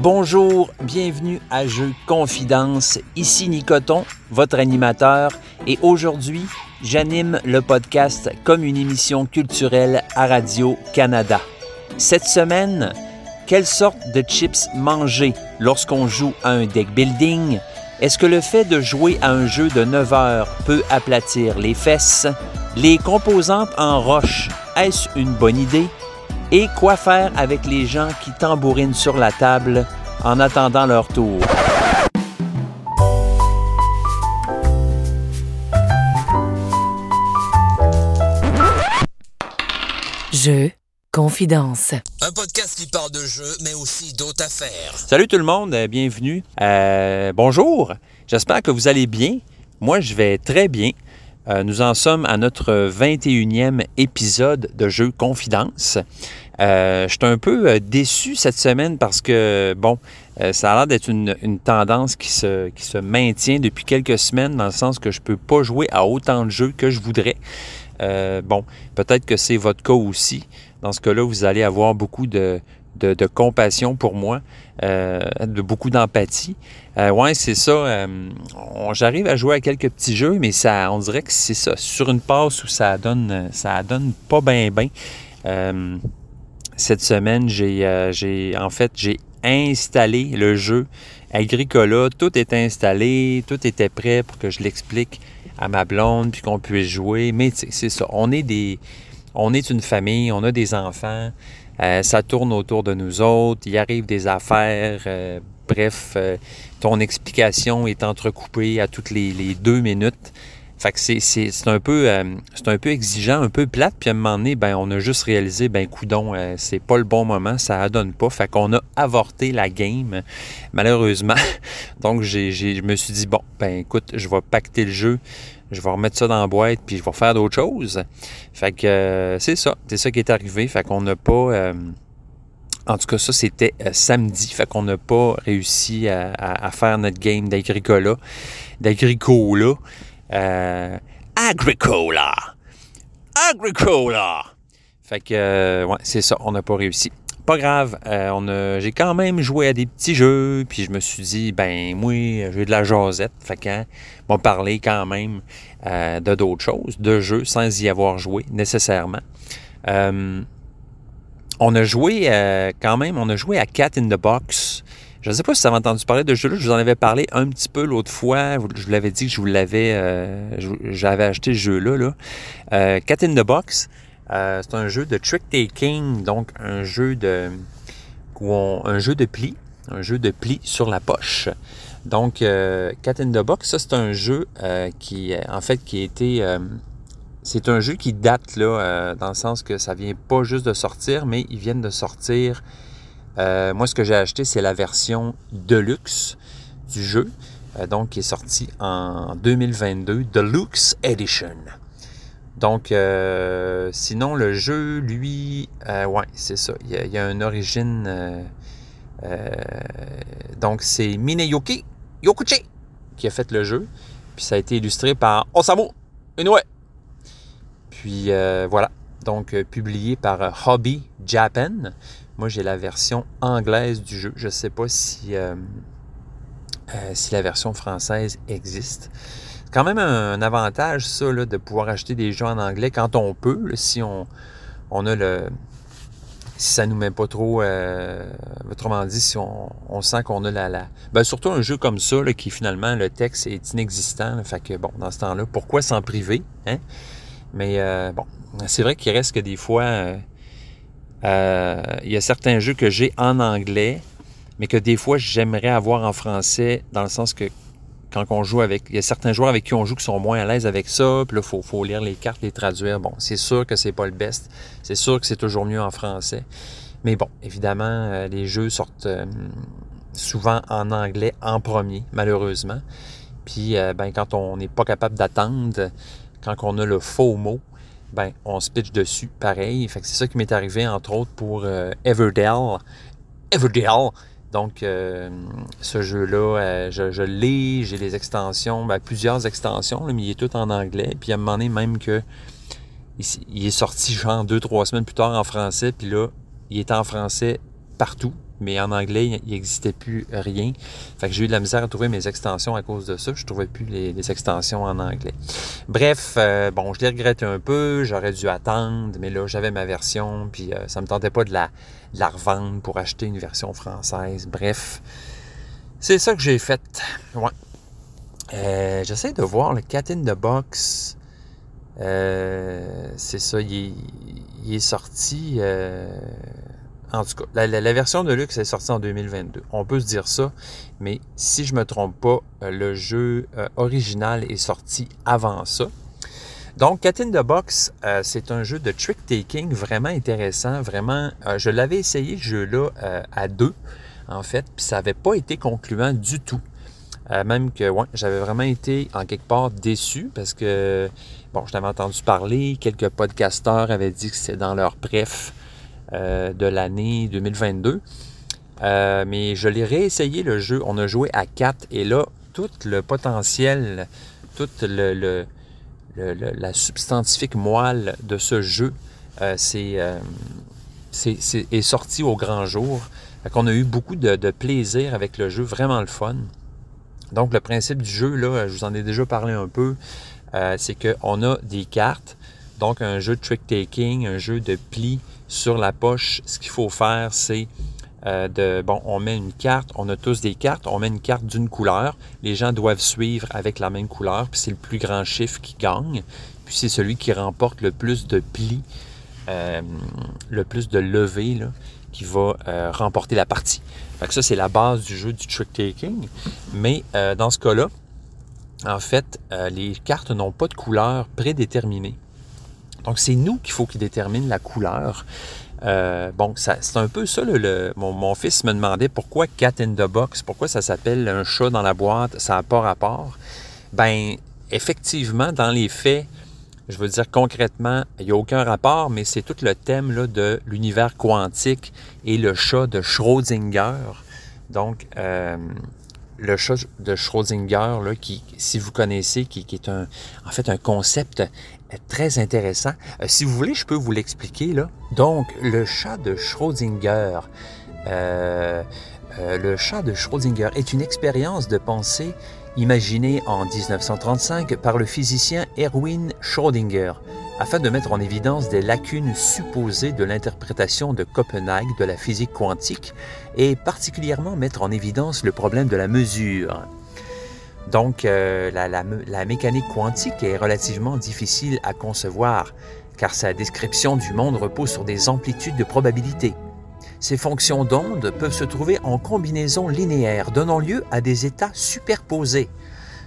Bonjour, bienvenue à Jeux Confidence. Ici Nicoton, votre animateur, et aujourd'hui, j'anime le podcast comme une émission culturelle à Radio-Canada. Cette semaine, quelle sorte de chips manger lorsqu'on joue à un deck building? Est-ce que le fait de jouer à un jeu de 9 heures peut aplatir les fesses? Les composantes en roche, est-ce une bonne idée? Et quoi faire avec les gens qui tambourinent sur la table? En attendant leur tour? Jeu Confidence. Un podcast qui parle de jeux, mais aussi d'autres affaires. Salut tout le monde, euh, bienvenue. Euh, bonjour, j'espère que vous allez bien. Moi, je vais très bien. Euh, nous en sommes à notre 21e épisode de Jeux Confidence. Euh, je suis un peu euh, déçu cette semaine parce que, bon, euh, ça a l'air d'être une, une tendance qui se, qui se maintient depuis quelques semaines dans le sens que je ne peux pas jouer à autant de jeux que je voudrais. Euh, bon, peut-être que c'est votre cas aussi. Dans ce cas-là, vous allez avoir beaucoup de, de, de compassion pour moi, euh, de beaucoup d'empathie. Euh, ouais, c'est ça. euh, J'arrive à jouer à quelques petits jeux, mais ça, on dirait que c'est ça. Sur une passe où ça donne, euh, ça donne pas bien, bien. Cette semaine, j'ai, euh, j'ai en fait, j'ai installé le jeu Agricola. Tout est installé, tout était prêt pour que je l'explique à ma blonde puis qu'on puisse jouer. Mais c'est ça. On est des, on est une famille, on a des enfants. euh, ça tourne autour de nous autres. Il arrive des affaires. euh, bref, ton explication est entrecoupée à toutes les deux minutes. Fait que c'est, un peu euh, c'est un peu exigeant, un peu plate, puis à un moment donné, ben, on a juste réalisé, ben coudon, euh, c'est pas le bon moment, ça donne pas. Fait qu'on a avorté la game, malheureusement. Donc j'ai, je me suis dit, bon, ben écoute, je vais pacter le jeu, je vais remettre ça dans la boîte, puis je vais faire d'autres choses. Fait que euh, c'est ça, c'est ça qui est arrivé. Fait qu'on n'a pas. euh, en tout cas, ça, c'était samedi. Fait qu'on n'a pas réussi à, à- à faire notre game d'Agricola. D'Agricola. Euh, Agricola! Agricola! Fait que, euh, ouais, c'est ça, on n'a pas réussi. Pas grave, euh, on j'ai quand même joué à des petits jeux, puis je me suis dit, ben, moi, j'ai de la jasette, fait qu'on m'a parlé quand même euh, de d'autres choses, de jeux, sans y avoir joué nécessairement. On a joué quand même, on a joué à Cat in the Box. Je ne sais pas si vous avez entendu parler de ce jeu-là. Je vous en avais parlé un petit peu l'autre fois. Je vous l'avais dit que je vous l'avais, euh, j'avais acheté ce jeu-là. Là. Euh, Cat in the Box, euh, c'est un jeu de trick taking, donc un jeu de, où on- un jeu de pli, un jeu de pli sur la poche. Donc, euh, Cat in the Box, ça c'est un jeu euh, qui, euh, en fait, qui a été c'est un jeu qui date là, dans le sens que ça vient pas juste de sortir, mais ils viennent de sortir. Euh, moi, ce que j'ai acheté, c'est la version Deluxe du jeu, euh, donc qui est sorti en 2022, Deluxe Edition. Donc, euh, sinon, le jeu, lui, ouais, c'est ça. Il y a, y a une origine. donc, c'est Mineyuki Yokuchi qui a fait le jeu. Puis ça a été illustré par Osamu Inoue. Puis voilà, donc publié par Hobby Japan. Moi, j'ai la version anglaise du jeu. Je ne sais pas si, euh, euh, si la version française existe. C'est quand même un, avantage, ça, là, de pouvoir acheter des jeux en anglais quand on peut, si on, on a le. Si ça nous met pas trop. euh, autrement dit, si on, sent qu'on a la. ben, surtout un jeu comme ça, là, qui finalement, le texte est inexistant. fait que, bon, dans ce temps-là, pourquoi s'en priver? Hein? Mais bon, c'est vrai qu'il reste que des fois, euh, il y a certains jeux que j'ai en anglais, mais que des fois, j'aimerais avoir en français, dans le sens que quand on joue avec... Il y a certains joueurs avec qui on joue qui sont moins à l'aise avec ça, puis là, il faut, faut lire les cartes, les traduire. Bon, c'est sûr que c'est pas le best. C'est sûr que c'est toujours mieux en français. Mais bon, évidemment, euh, les jeux sortent euh, souvent en anglais en premier, malheureusement. Puis, ben, quand on n'est pas capable d'attendre, quand on a le faux mot, ben, on se pitch dessus pareil. Que c'est ça qui m'est arrivé, entre autres, pour euh, Everdell. Everdell! Donc, euh, ce jeu-là, euh, je, l'ai, j'ai les extensions, ben, plusieurs extensions, mais il est tout en anglais. Puis à un moment donné, même que il, il est sorti genre deux, trois semaines plus tard en français, puis là, il est en français partout, mais en anglais, il n'existait plus rien. Fait que j'ai eu de la misère à trouver mes extensions à cause de ça. Je ne trouvais plus les, extensions en anglais. Bref, euh, bon, je l'ai regretté un peu. J'aurais dû attendre, mais là, j'avais ma version, puis euh, ça me tentait pas de la, revendre pour acheter une version française. Bref, c'est ça que j'ai fait. Ouais. Euh, j'essaie de voir le Cat in the Box. c'est ça, il est, sorti. En tout cas, la, version de luxe est sortie en 2022. On peut se dire ça, mais si je me trompe pas, euh, le jeu euh, original est sorti avant ça. Donc, Cat in the Box, euh, c'est un jeu de trick-taking vraiment intéressant. Vraiment, je l'avais essayé, ce jeu-là, à deux, en fait, puis ça n'avait pas été concluant du tout. même que, ouais, j'avais vraiment été, en quelque part, déçu parce que, bon, je t'avais entendu parler, quelques podcasteurs avaient dit que c'était dans leur préf euh, de l'année 2022. Euh, mais je l'ai réessayé le jeu. On a joué à 4 et là, tout le potentiel, toute la substantifique moelle de ce jeu euh, est, sorti au grand jour. On a eu beaucoup de, de, plaisir avec le jeu, vraiment le fun. Donc le principe du jeu, là, je vous en ai déjà parlé un peu, c'est qu'on a des cartes, donc un jeu de trick-taking, un jeu de pli sur la poche, ce qu'il faut faire, c'est euh, de, bon, on met une carte, on a tous des cartes, on met une carte d'une couleur, les gens doivent suivre avec la même couleur, puis c'est le plus grand chiffre qui gagne, puis c'est celui qui remporte le plus de plis, euh, le plus de levées, qui va euh, remporter la partie. Fait ça, c'est la base du jeu du trick-taking, mais dans ce cas-là, en fait, les cartes n'ont pas de couleur prédéterminée. Donc, c'est nous qu'il faut qu'il détermine la couleur. Euh, bon, c'est un peu ça. Mon, fils me demandait pourquoi Cat in the Box, pourquoi ça s'appelle un chat dans la boîte, ça n'a pas rapport. Ben, effectivement, dans les faits, je veux dire concrètement, il n'y a aucun rapport, mais c'est tout le thème là, de l'univers quantique et le chat de Schrödinger. Donc, euh, le chat de Schrödinger, qui, si vous connaissez, qui, qui, est un, en fait un concept très intéressant. Euh, si vous voulez, je peux vous l'expliquer. là. Donc, le chat de Schrödinger. Euh, euh, le chat de Schrödinger est une expérience de pensée imaginée en 1935 par le physicien Erwin Schrödinger afin de mettre en évidence des lacunes supposées de l'interprétation de Copenhague de la physique quantique et particulièrement mettre en évidence le problème de la mesure. Donc, euh, la, mécanique quantique est relativement difficile à concevoir, car sa description du monde repose sur des amplitudes de probabilité. Ces fonctions d'onde peuvent se trouver en combinaison linéaire, donnant lieu à des états superposés.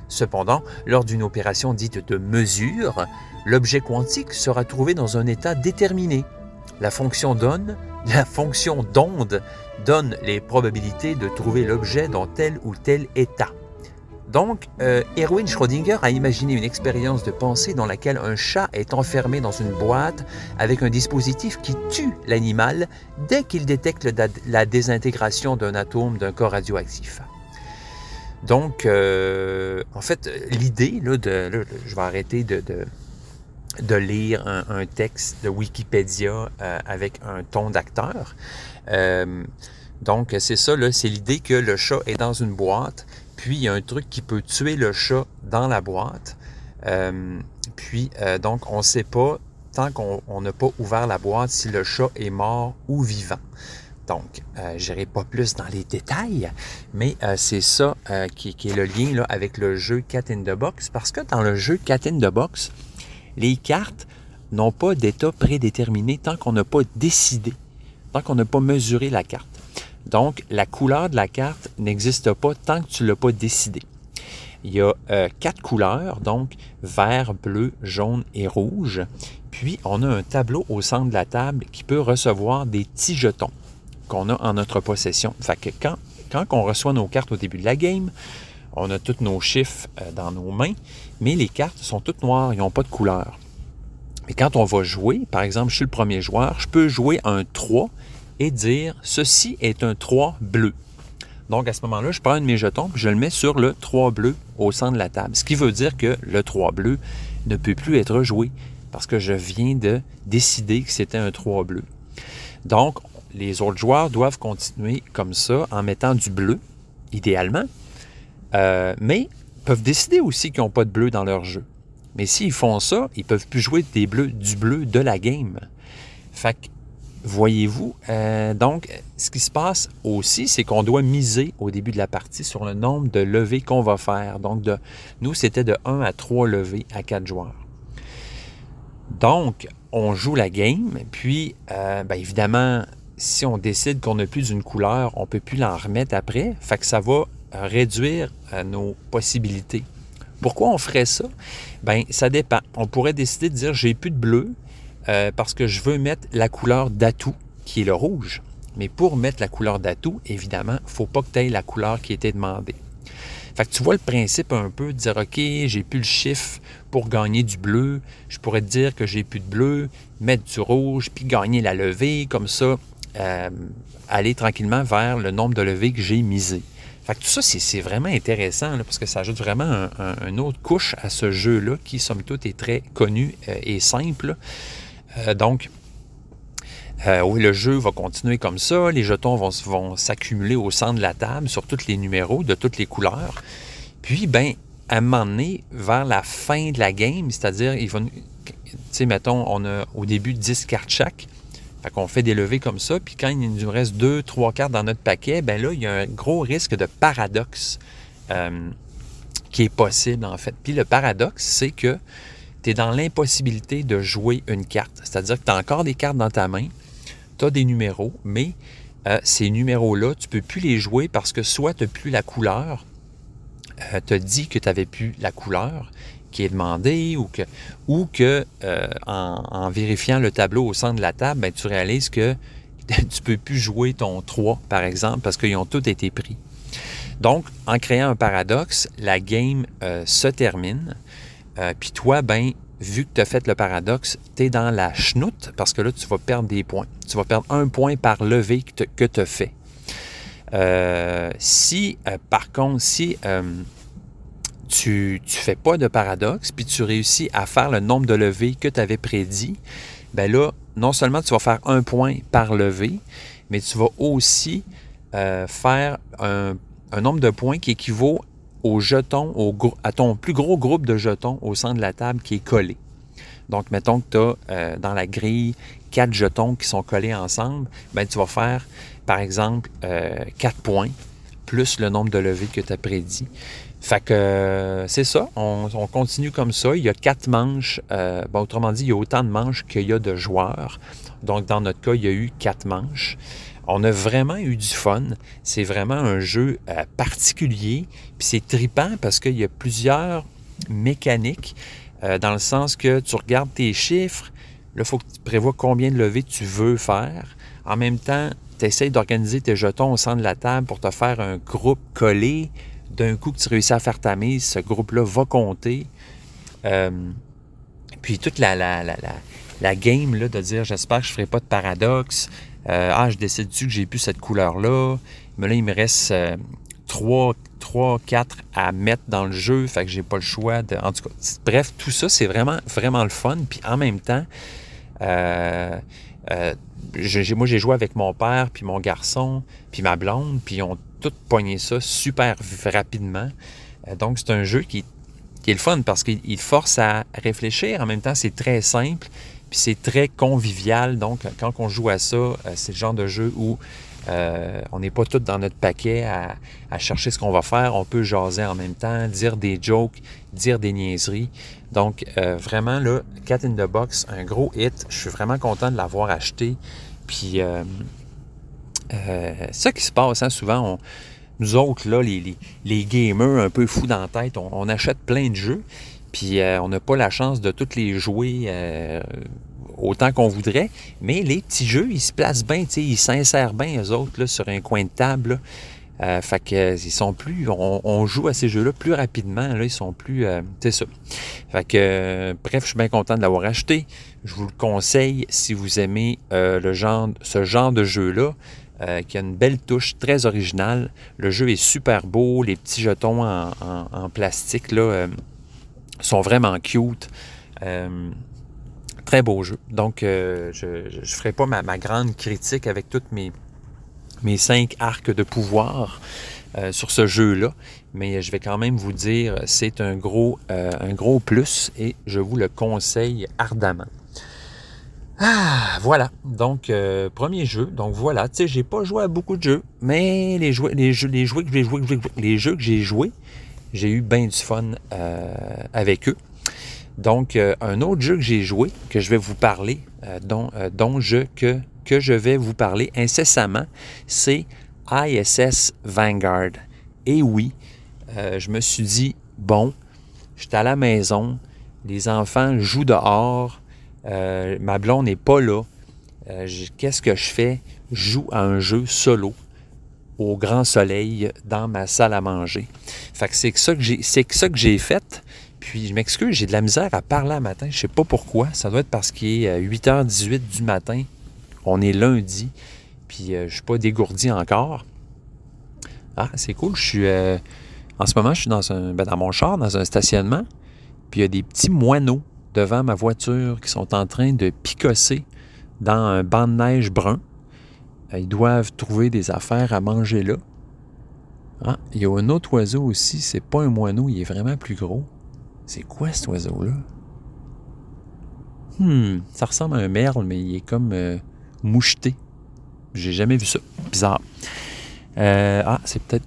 Cependant, lors d'une opération dite de mesure, l'objet quantique sera trouvé dans un état déterminé. La fonction d'onde, la fonction d'onde donne les probabilités de trouver l'objet dans tel ou tel état. Donc, euh, Erwin Schrödinger a imaginé une expérience de pensée dans laquelle un chat est enfermé dans une boîte avec un dispositif qui tue l'animal dès qu'il détecte la désintégration d'un atome d'un corps radioactif. Donc, euh, en fait, l'idée, de, je vais arrêter de, de, lire un, texte de Wikipédia euh, avec un ton d'acteur. donc, c'est ça, c'est l'idée que le chat est dans une boîte puis, il y a un truc qui peut tuer le chat dans la boîte. Euh, puis, euh, donc, on ne sait pas, tant qu'on n'a pas ouvert la boîte, si le chat est mort ou vivant. Donc, euh, je n'irai pas plus dans les détails, mais c'est ça qui, est le lien avec le jeu Cat in the Box, parce que dans le jeu Cat in the Box, les cartes n'ont pas d'état prédéterminé tant qu'on n'a pas décidé, tant qu'on n'a pas mesuré la carte. Donc, la couleur de la carte n'existe pas tant que tu ne l'as pas décidé. Il y a euh, quatre couleurs, donc vert, bleu, jaune et rouge. Puis, on a un tableau au centre de la table qui peut recevoir des petits jetons qu'on a en notre possession. Fait que quand, quand on reçoit nos cartes au début de la game, on a tous nos chiffres euh, dans nos mains, mais les cartes sont toutes noires, ils n'ont pas de couleur. Mais quand on va jouer, par exemple, je suis le premier joueur, je peux jouer un 3 et dire ceci est un 3 bleu. Donc à ce moment-là, je prends un de mes jetons et je le mets sur le 3 bleu au centre de la table. Ce qui veut dire que le 3 bleu ne peut plus être joué parce que je viens de décider que c'était un 3 bleu. Donc, les autres joueurs doivent continuer comme ça en mettant du bleu, idéalement, euh, mais peuvent décider aussi qu'ils n'ont pas de bleu dans leur jeu. Mais s'ils font ça, ils peuvent plus jouer des bleus, du bleu de la game. Fait que, voyez-vous, euh, donc, ce qui se passe aussi, c'est qu'on doit miser au début de la partie sur le nombre de levées qu'on va faire. Donc, nous, c'était de 1 à 3 levées à 4 joueurs. Donc, on joue la game, puis, euh, bien évidemment, si on décide qu'on n'a plus d'une couleur, on ne peut plus l'en remettre après. Fait que ça va réduire euh, nos possibilités. Pourquoi on ferait ça? Bien, ça dépend. On pourrait décider de dire j'ai plus de bleu euh, parce que je veux mettre la couleur d'atout, qui est le rouge. Mais pour mettre la couleur d'atout, évidemment, il ne faut pas que tu aies la couleur qui était demandée. Fait que tu vois le principe un peu de dire OK, j'ai plus le chiffre pour gagner du bleu. Je pourrais te dire que j'ai plus de bleu, mettre du rouge, puis gagner la levée, comme ça, euh, aller tranquillement vers le nombre de levées que j'ai misé. Fait que tout ça, c'est vraiment intéressant parce que ça ajoute vraiment une autre couche à ce jeu-là qui, somme toute, est très connu euh, et simple. Euh, donc, oui, le jeu va continuer comme ça. Les jetons vont, vont s'accumuler au centre de la table sur tous les numéros de toutes les couleurs. Puis, ben, à un moment donné, vers la fin de la game, c'est-à-dire, il va, tu sais, mettons, on a au début 10 cartes chaque. Fait qu'on fait des levées comme ça, puis quand il nous reste deux, trois cartes dans notre paquet, ben là, il y a un gros risque de paradoxe euh, qui est possible, en fait. Puis le paradoxe, c'est que tu es dans l'impossibilité de jouer une carte. C'est-à-dire que tu as encore des cartes dans ta main, tu as des numéros, mais euh, ces numéros-là, tu ne peux plus les jouer parce que soit tu n'as plus la couleur, euh, tu as dit que tu n'avais plus la couleur, qui est demandé ou que, ou que euh, en, vérifiant le tableau au centre de la table, ben, tu réalises que tu ne peux plus jouer ton 3, par exemple, parce qu'ils ont tous été pris. Donc, en créant un paradoxe, la game euh, se termine. Euh, puis toi, ben, vu que tu as fait le paradoxe, tu es dans la chenoute parce que là, tu vas perdre des points. Tu vas perdre un point par levée que tu as fait. si, par contre, si tu ne fais pas de paradoxe, puis tu réussis à faire le nombre de levées que tu avais prédit, ben là, non seulement tu vas faire un point par levée, mais tu vas aussi euh, faire un, nombre de points qui équivaut au jeton, à ton plus gros groupe de jetons au centre de la table qui est collé. Donc, mettons que tu as euh, dans la grille quatre jetons qui sont collés ensemble, ben, tu vas faire, par exemple, euh, quatre points plus le nombre de levées que tu as prédit. Fait que euh, c'est ça, on, continue comme ça. Il y a quatre manches. Euh, autrement dit, il y a autant de manches qu'il y a de joueurs. Donc, dans notre cas, il y a eu quatre manches. On a vraiment eu du fun. C'est vraiment un jeu euh, particulier. Puis c'est tripant parce qu'il y a plusieurs mécaniques, dans le sens que tu regardes tes chiffres. Là, il faut que tu prévois combien de levées tu veux faire. En même temps, tu essaies d'organiser tes jetons au centre de la table pour te faire un groupe collé d'un coup que tu réussis à faire ta mise, ce groupe-là va compter. Euh, puis toute la, la, game là, de dire j'espère que je ne ferai pas de paradoxe. Euh, ah, je décide-tu que j'ai plus cette couleur-là? Mais là, il me reste 3, 3, 4 à mettre dans le jeu. Fait que j'ai pas le choix de. En tout cas, bref, tout ça, c'est vraiment, le fun. Puis en même temps, euh, moi, j'ai joué avec mon père, puis mon garçon, puis ma blonde, puis on tout pogné ça super rapidement. Euh, donc, c'est un jeu qui, est le fun parce qu'il force à réfléchir. En même temps, c'est très simple, puis c'est très convivial. Donc, quand on joue à ça, euh, c'est le genre de jeu où euh, on n'est pas tous dans notre paquet à, chercher ce qu'on va faire. On peut jaser en même temps, dire des jokes, dire des niaiseries. Donc, vraiment, là, Cat in the Box, un gros hit. Je suis vraiment content de l'avoir acheté. Puis, euh, ça qui se passe, hein, souvent. nous autres, les, gamers un peu fous dans la tête, on, achète plein de jeux, puis euh, on n'a pas la chance de tous les jouer euh, autant qu'on voudrait. Mais les petits jeux, ils se placent bien, ils s'insèrent bien, eux autres, là, sur un coin de table. fait que sont plus. On, joue à ces jeux-là plus rapidement. Là, ils sont plus. c'est ça. Fait que bref, je suis bien content de l'avoir acheté. Je vous le conseille si vous aimez ce genre de jeu-là. Euh, qui a une belle touche très originale. Le jeu est super beau, les petits jetons en, plastique là, euh, sont vraiment cute. Euh, Très beau jeu. Donc, euh, je ne ferai pas ma, grande critique avec toutes mes, mes cinq arcs de pouvoir euh, sur ce jeu-là, mais je vais quand même vous dire, c'est un gros, un gros plus et je vous le conseille ardemment. Ah, voilà. Donc, premier jeu. Donc, voilà. Tu sais, j'ai pas joué à beaucoup de jeux, mais les, jeux, les, jeux que j'ai joués, les jeux que j'ai joués, j'ai eu bien du fun euh, avec eux. Donc, euh, un autre jeu que j'ai joué, que je vais vous parler, euh, dont, je, que, que je vais vous parler incessamment, c'est ISS Vanguard. Et oui, je me suis dit, bon, j'étais à la maison, les enfants jouent dehors, ma blonde n'est pas là. Qu'est-ce que je fais? Je joue à un jeu solo au grand soleil dans ma salle à manger. Fait que c'est ça que j'ai, c'est ça que j'ai fait. Puis je m'excuse, j'ai de la misère à parler à matin. Je sais pas pourquoi. Ça doit être parce qu'il est 8h18 du matin. On est lundi. Puis euh, je suis pas dégourdi encore. Ah, c'est cool. Je. Euh, en ce moment, je suis dans un. Ben, dans mon char, dans un stationnement. Puis il y a des petits moineaux devant ma voiture qui sont en train de picosser dans un banc de neige brun. Ils doivent trouver des affaires à manger là. Ah, il y a un autre oiseau aussi. C'est pas un moineau, il est vraiment plus gros. C'est quoi cet oiseau-là? Hmm, ça ressemble à un merle, mais il est comme euh, moucheté. J'ai jamais vu ça. Bizarre. Euh, ah, c'est peut-être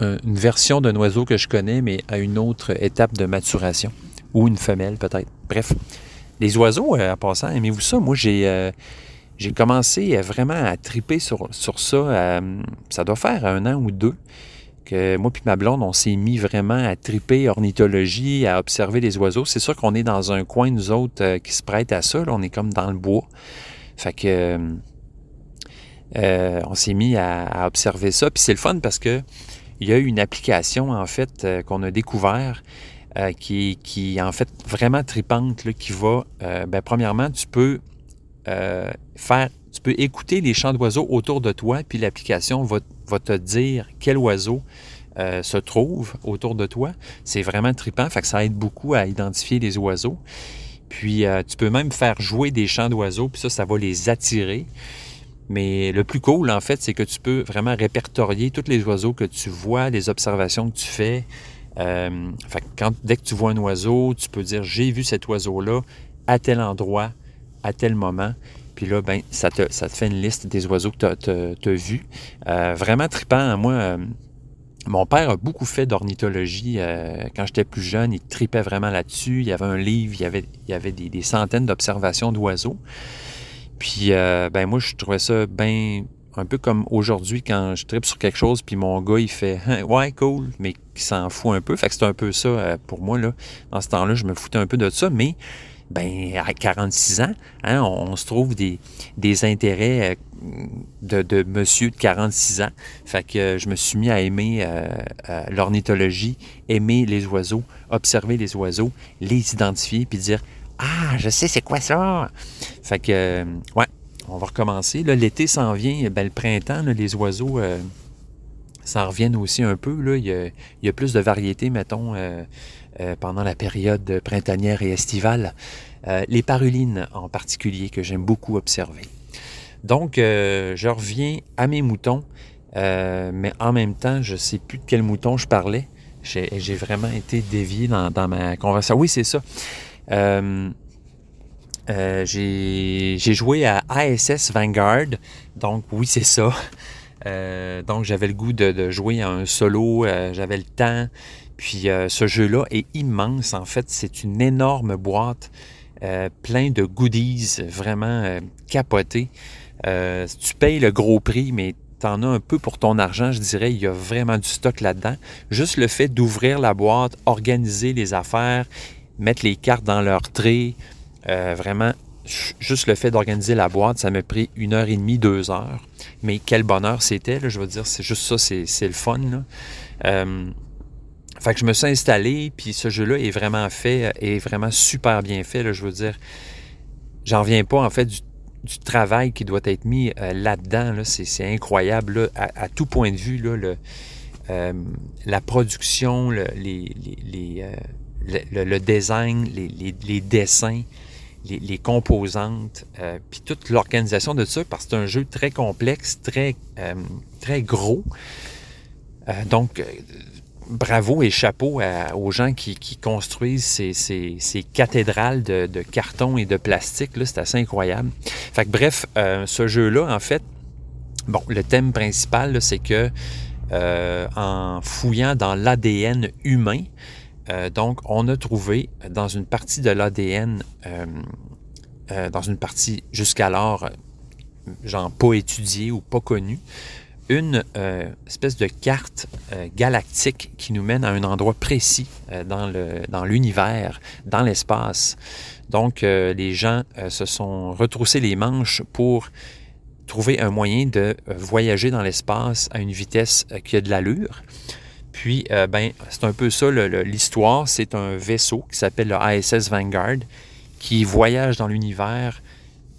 une version d'un oiseau que je connais, mais à une autre étape de maturation. Ou une femelle, peut-être. Bref. Les oiseaux, euh, à passant, aimez-vous ça? Moi, j'ai euh, j'ai commencé vraiment à triper sur, sur ça. Euh, ça doit faire un an ou deux que moi puis ma blonde, on s'est mis vraiment à triper ornithologie, à observer les oiseaux. C'est sûr qu'on est dans un coin, nous autres, qui se prête à ça. Là. On est comme dans le bois. Fait que... on s'est mis à, observer ça. Puis c'est le fun parce que il y a une application, en fait, qu'on a découvert euh, qui, qui est en fait vraiment tripante, là, qui va, euh, ben, premièrement, tu peux euh, faire, tu peux écouter les chants d'oiseaux autour de toi, puis l'application va, te dire quel oiseau se trouve autour de toi. C'est vraiment tripant, fait que ça aide beaucoup à identifier les oiseaux. Puis tu peux même faire jouer des chants d'oiseaux, puis ça, ça va les attirer. Mais le plus cool, en fait, c'est que tu peux vraiment répertorier tous les oiseaux que tu vois, les observations que tu fais, euh, fait quand, dès que tu vois un oiseau, tu peux dire j'ai vu cet oiseau-là à tel endroit, à tel moment. Puis là, ben, ça, te, ça te fait une liste des oiseaux que tu as, vus. Euh, vraiment trippant. Hein. Moi, euh, mon père a beaucoup fait d'ornithologie. Euh, quand j'étais plus jeune, il tripait vraiment là-dessus. Il y avait un livre, il y avait, il y avait des, centaines d'observations d'oiseaux. Puis, ben moi, je trouvais ça bien un peu comme aujourd'hui quand je tripe sur quelque chose, puis mon gars, il fait Ouais, cool, mais qui s'en fout un peu. Fait que c'est un peu ça pour moi. Là. Dans ce temps-là, je me foutais un peu de ça, mais ben, à 46 ans, hein, on, se trouve des, intérêts euh, de, monsieur de 46 ans. Fait que euh, je me suis mis à aimer l'ornithologie, aimer les oiseaux, observer les oiseaux, les identifier, puis dire Ah, je sais c'est quoi ça. Fait que, ouais, on va recommencer. L'été s'en vient, ben, le printemps, là, les oiseaux euh, s'en reviennent aussi un peu. Là. Il, y a, plus de variétés, mettons, euh, euh, pendant la période printanière et estivale. Euh, les parulines en particulier, que j'aime beaucoup observer. Donc, euh, je reviens à mes moutons, mais en même temps, je ne sais plus de quel mouton je parlais. J'ai vraiment été dévié dans, ma conversation. Oui, c'est ça. J'ai joué à ASS Vanguard. Donc, oui, c'est ça. Donc, j'avais le goût de, jouer à un solo. J'avais le temps. Puis, euh, ce jeu-là est immense. En fait, c'est une énorme boîte. Euh, plein de goodies vraiment capotés. tu payes le gros prix, mais t'en as un peu pour ton argent, je dirais. Il y a vraiment du stock là-dedans. Juste le fait d'ouvrir la boîte, organiser les affaires, mettre les cartes dans leur trait, euh, vraiment, juste le fait d'organiser la boîte, ça m'a pris une heure et demie, deux heures. Mais quel bonheur c'était, je veux dire, c'est juste ça, c'est le fun. Euh, fait que je me suis installé, puis ce jeu-là est vraiment fait, est vraiment super bien fait, là, je veux dire. J'en reviens pas, en fait, du, travail qui doit être mis euh, là-dedans. Là, c'est incroyable, à, tout point de vue, là, le, euh, la production, le, les, les, euh, le, design, les, dessins, les, composantes, euh, puis toute l'organisation de ça, parce que c'est un jeu très complexe, très, euh, très gros. Euh, donc, euh, bravo et chapeau aux gens qui, construisent ces, cathédrales de, carton et de plastique. C'est assez incroyable. Bref, euh, ce jeu-là, en fait, bon, le thème principal, c'est que euh, en fouillant dans l'ADN humain, euh, donc, on a trouvé dans une partie de l'ADN, dans une partie jusqu'alors, genre pas étudiée ou pas connue, une euh, espèce de carte euh, galactique qui nous mène à un endroit précis euh, dans l'univers, dans l'espace. Donc, les gens se sont retroussés les manches pour trouver un moyen de voyager dans l'espace à une vitesse qui a de l'allure. Puis, ben, c'est un peu ça l'histoire. C'est un vaisseau qui s'appelle le ISS Vanguard qui voyage dans l'univers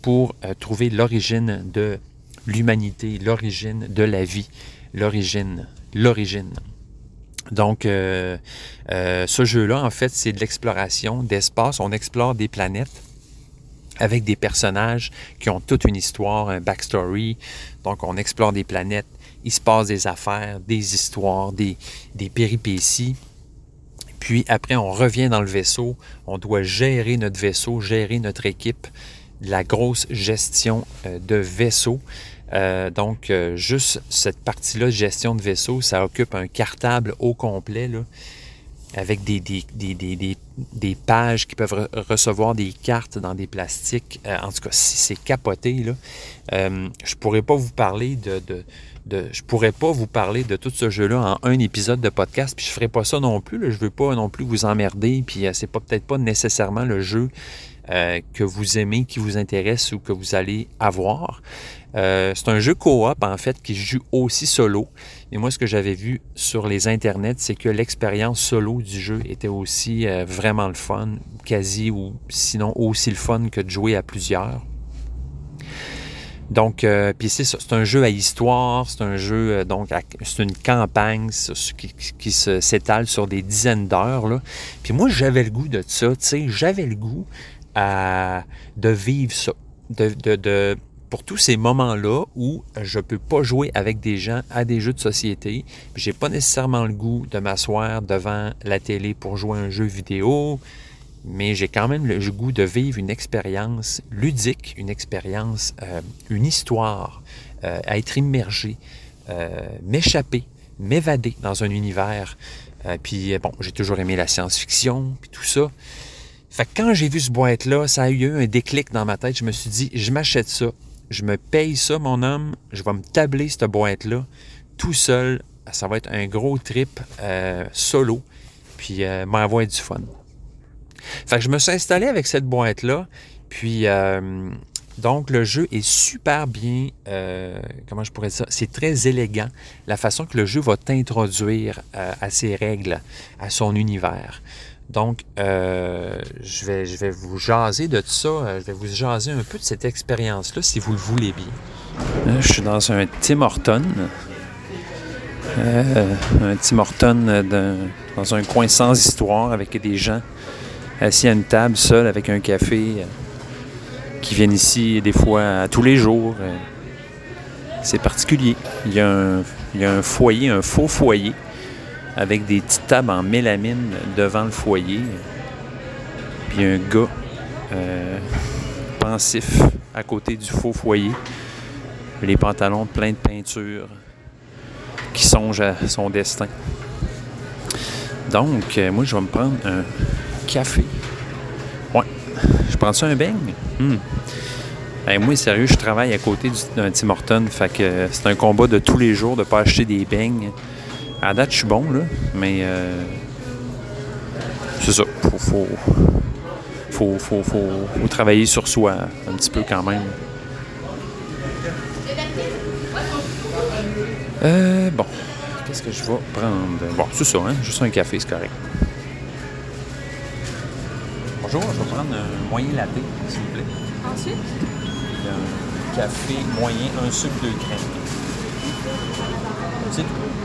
pour trouver l'origine de l'humanité, l'origine de la vie, l'origine, l'origine. Donc, euh, euh, ce jeu-là, en fait, c'est de l'exploration d'espace. On explore des planètes avec des personnages qui ont toute une histoire, un backstory. Donc, on explore des planètes, il se passe des affaires, des histoires, des, des péripéties. Puis après, on revient dans le vaisseau. On doit gérer notre vaisseau, gérer notre équipe, la grosse gestion euh, de vaisseau. Euh, donc, euh, juste cette partie-là de gestion de vaisseau, ça occupe un cartable au complet, là, avec des, des, des, des, pages qui peuvent re- recevoir des cartes dans des plastiques. Euh, en tout cas, si c'est capoté, là. Je pourrais pas vous parler de, de, de- je pourrais pas vous parler de tout ce jeu-là en un épisode de podcast, puis je ferai pas ça non plus. Là. Je veux pas non plus vous emmerder, puis c'est pas peut-être pas nécessairement le jeu euh, que vous aimez, qui vous intéresse ou que vous allez avoir. Euh, c'est un jeu coop en fait qui joue aussi solo. Et moi, ce que j'avais vu sur les internets, c'est que l'expérience solo du jeu était aussi euh, vraiment le fun, quasi ou sinon aussi le fun que de jouer à plusieurs. Donc, puis c'est c'est un jeu à histoire, c'est un jeu, donc, c'est une campagne qui, s'étale sur des dizaines d'heures. Puis moi, j'avais le goût de ça, tu sais, j'avais le goût de vivre ça, de, pour tous ces moments-là où je peux pas jouer avec des gens à des jeux de société, j'ai pas nécessairement le goût de m'asseoir devant la télé pour jouer à un jeu vidéo, mais j'ai quand même le goût de vivre une expérience ludique, une expérience, euh, une histoire, euh, à être immergé, euh, m'échapper, m'évader dans un univers. Puis bon, j'ai toujours aimé la science-fiction, puis tout ça. Quand j'ai vu ce boîte-là, ça a eu un déclic dans ma tête. Je me suis dit, je m'achète ça. Je me paye ça, mon homme. Je vais me tabler cette boîte-là tout seul. Ça va être un gros trip euh, solo. Puis euh, m'envoyer du fun. Fait je me suis installé avec cette boîte-là. Puis, euh, donc, le jeu est super bien. euh, comment je pourrais dire ça? C'est très élégant. La façon que le jeu va t'introduire à ses règles, à son univers. Donc, euh, je, vais, je vais vous jaser de tout ça. euh, Je vais vous jaser un peu de cette expérience-là, si vous le voulez bien. Là, je suis dans un Tim Horton. Euh, un Tim Horton euh, dans, un coin sans histoire avec des gens assis à une table seul avec un café euh, qui viennent ici des fois tous les jours. euh. C'est particulier. Il y, a un, il y a un foyer, un faux foyer avec des petites tables en mélamine devant le foyer. Puis un gars euh, pensif à côté du faux foyer. Les pantalons pleins de peinture qui songe à son destin. Donc, euh, moi, je vais me prendre un café. Ouais. Je prends ça un beigne? Hmm. Ben, moi, sérieux, je travaille à côté du- d'un Tim Horton. Fait que euh, c'est un combat de tous les jours de ne pas acheter des beignes. À date, je suis bon, là. Mais euh, c'est ça. Faut, faut, faut, faut, faut, faut travailler sur soi un petit peu quand même. Euh, bon. Qu'est-ce que je vais prendre? Bon, c'est ça, hein? Juste un café, c'est correct. Bonjour, je vais prendre un moyen latte, s'il vous plaît. Ensuite, un café moyen, un sucre, deux crèmes. C'est tout.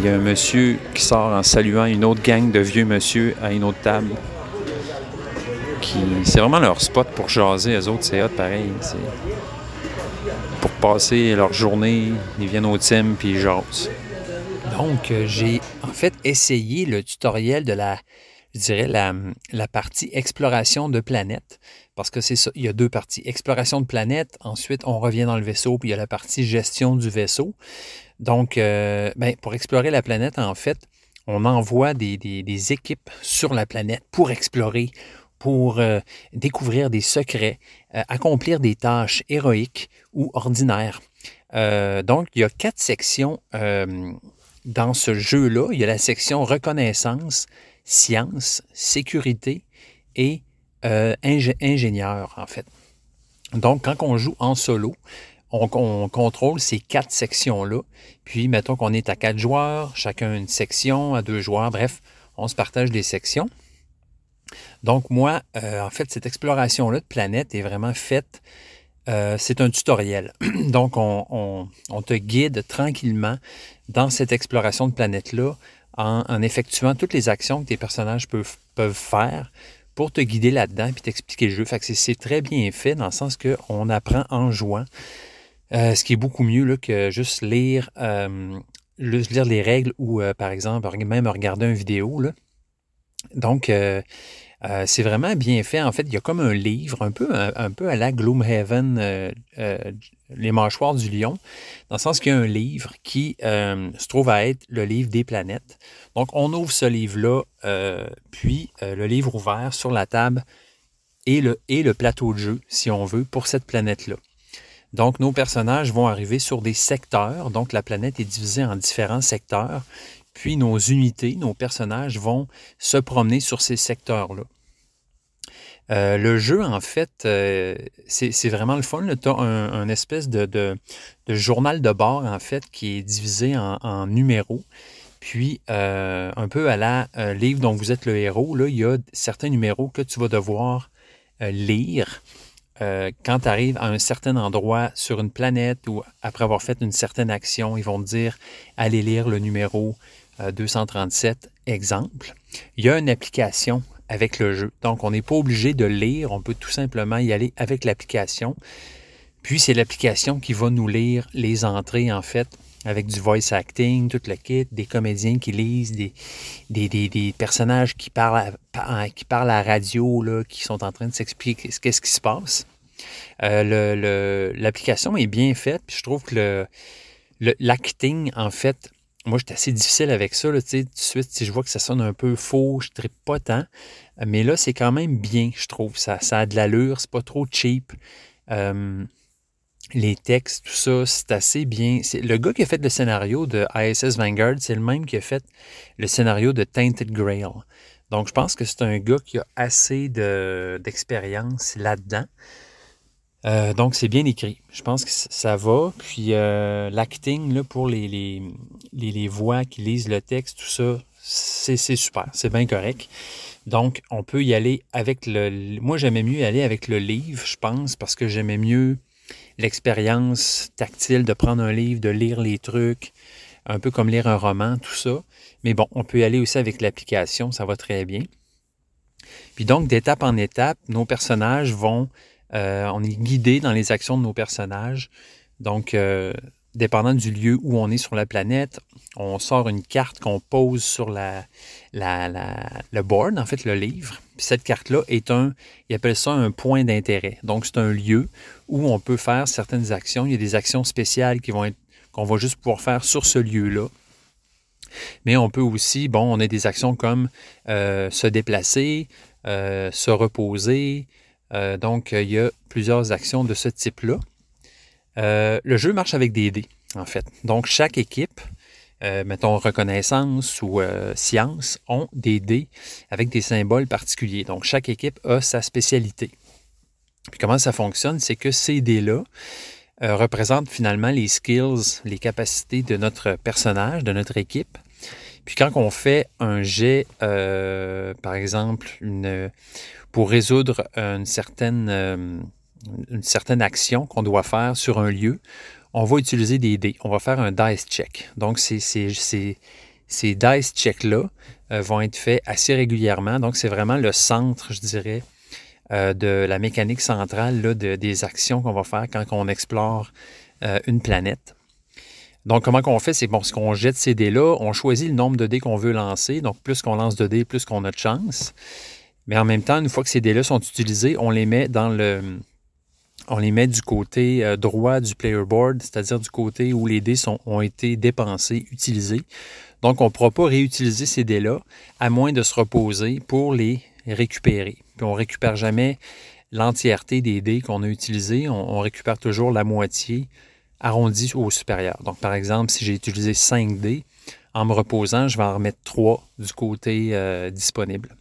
Il y a un monsieur qui sort en saluant une autre gang de vieux monsieur à une autre table. Qui... C'est vraiment leur spot pour jaser, eux autres, c'est hot pareil. Pour passer leur journée, ils viennent au team puis ils jasent. Donc, euh, j'ai en fait essayé le tutoriel de la, je dirais, la partie exploration de planète. Parce que c'est ça, il y a deux parties. Exploration de planète, ensuite on revient dans le vaisseau, puis il y a la partie gestion du vaisseau. Donc, euh, ben, pour explorer la planète, en fait, on envoie des, équipes sur la planète pour explorer, pour euh, découvrir des secrets, euh, accomplir des tâches héroïques ou ordinaires. Donc, il y a quatre sections dans ce jeu-là. Il y a la section reconnaissance, science, sécurité et ingé- ingénieur, en fait. Donc, quand on joue en solo, on, on contrôle ces quatre sections-là. Puis, mettons qu'on est à quatre joueurs, chacun une section, à deux joueurs, bref, on se partage des sections. Donc, moi, euh, en fait, cette exploration-là de planète est vraiment faite. euh, c'est un tutoriel. Donc, on, te guide tranquillement dans cette exploration de planète-là en, en effectuant toutes les actions que tes personnages peuvent, faire pour te guider là-dedans puis t'expliquer le jeu. C'est très bien fait dans le sens qu'on apprend en jouant. Euh, ce qui est beaucoup mieux là, que juste lire, euh, juste lire les règles ou, euh, par exemple, même regarder une vidéo. Là. Donc, euh, euh, c'est vraiment bien fait. En fait, il y a comme un livre, un peu, un, un peu à la Gloomhaven, Les mâchoires du lion, dans le sens qu'il y a un livre qui se trouve à être le livre des planètes. Donc, on ouvre ce livre-là, puis le livre ouvert sur la table et le, et le plateau de jeu, si on veut, pour cette planète-là. Donc, nos personnages vont arriver sur des secteurs. Donc, la planète est divisée en différents secteurs. Puis, nos unités, nos personnages vont se promener sur ces secteurs-là. Euh, le jeu, en fait, euh, c'est vraiment le fun. Tu as un, espèce de, journal de bord, en fait, qui est divisé en, numéros. Puis, euh, un peu à la livre dont vous êtes le héros, là, il y a certains numéros que tu vas devoir lire euh, quand tu arrives à un certain endroit sur une planète ou après avoir fait une certaine action, ils vont te dire allez lire le numéro euh, 237, exemple. Il y a une application avec le jeu. Donc, on n'est pas obligé de lire, on peut tout simplement y aller avec l'application. Puis, c'est l'application qui va nous lire les entrées, en fait, avec du voice acting, tout le kit, des comédiens qui lisent, des, des, des- personnages qui parlent, à, qui parlent à la radio, qui sont en train de s'expliquer qu'est-ce qui se passe. Euh, L'application est bien faite, puis je trouve que l'acting, en fait, moi, j'étais assez difficile avec ça. Là, tout de suite, si je vois que ça sonne un peu faux, je ne pas tant. Mais là, c'est quand même bien, je trouve. Ça, a de l'allure, c'est pas trop cheap. Euh, les textes, tout ça, c'est assez bien. Le gars qui a fait le scénario de ISS Vanguard, c'est le même qui a fait le scénario de Tainted Grail. Donc, je pense que c'est un gars qui a assez de- d'expérience là-dedans. Euh, donc, c'est bien écrit. Je pense que ça va. Puis, euh, l'acting pour les, les, les, voix qui lisent le texte, tout ça, c'est super. C'est bien correct. Donc, on peut y aller avec le. Moi, j'aimais mieux y aller avec le livre, je pense, parce que j'aimais mieux l'expérience tactile de prendre un livre, de lire les trucs, un peu comme lire un roman, tout ça. Mais bon, on peut y aller aussi avec l'application, ça va très bien. Puis donc, d'étape en étape, nos personnages vont, on est guidé dans les actions de nos personnages. Donc, euh, dépendant du lieu où on est sur la planète, on sort une carte qu'on pose sur le board, en fait, le livre. Cette carte-là est un, ils appellent ça un point d'intérêt. Donc, c'est un lieu où on peut faire certaines actions. Il y a des actions spéciales qui vont qu'on va juste pouvoir faire sur ce lieu-là. Mais on peut aussi, bon, on a des actions comme euh, se déplacer, euh, se reposer. Euh, donc, il y a plusieurs actions de ce type-là. Euh, le jeu marche avec des dés, en fait. Donc, chaque équipe, euh, mettons reconnaissance ou science, ont des dés avec des symboles particuliers. Donc, chaque équipe a sa spécialité. Puis comment ça fonctionne, c'est que ces dés-là euh, représentent finalement les skills, les capacités de notre personnage, de notre équipe. Puis quand on fait un jet, par exemple, une, pour résoudre une certaine, euh, une certaine action qu'on doit faire sur un lieu, on va utiliser des dés. On va faire un dice check. Donc, ces, ces, dice checks-là euh, vont être faits assez régulièrement. Donc, c'est vraiment le centre, je dirais, euh, de la mécanique centrale là, de, des actions qu'on va faire quand on explore euh, une planète. Donc, comment qu'on fait? C'est bon, ce qu'on jette ces dés-là, on choisit le nombre de dés qu'on veut lancer. Donc, plus qu'on lance de dés, plus qu'on a de chance. Mais en même temps, une fois que ces dés-là sont utilisés, on les met dans le. On les met du côté euh, droit du player board, c'est-à-dire du côté où les dés ont été dépensés, utilisés. Donc, on ne pourra pas réutiliser ces dés-là à moins de se reposer pour les récupérer. Puis on ne récupère jamais l'entièreté des dés qu'on a utilisés. On, on, récupère toujours la moitié arrondie au supérieur. Donc, par exemple, si j'ai utilisé 5 dés, en me reposant, je vais en remettre 3 du côté euh, disponible.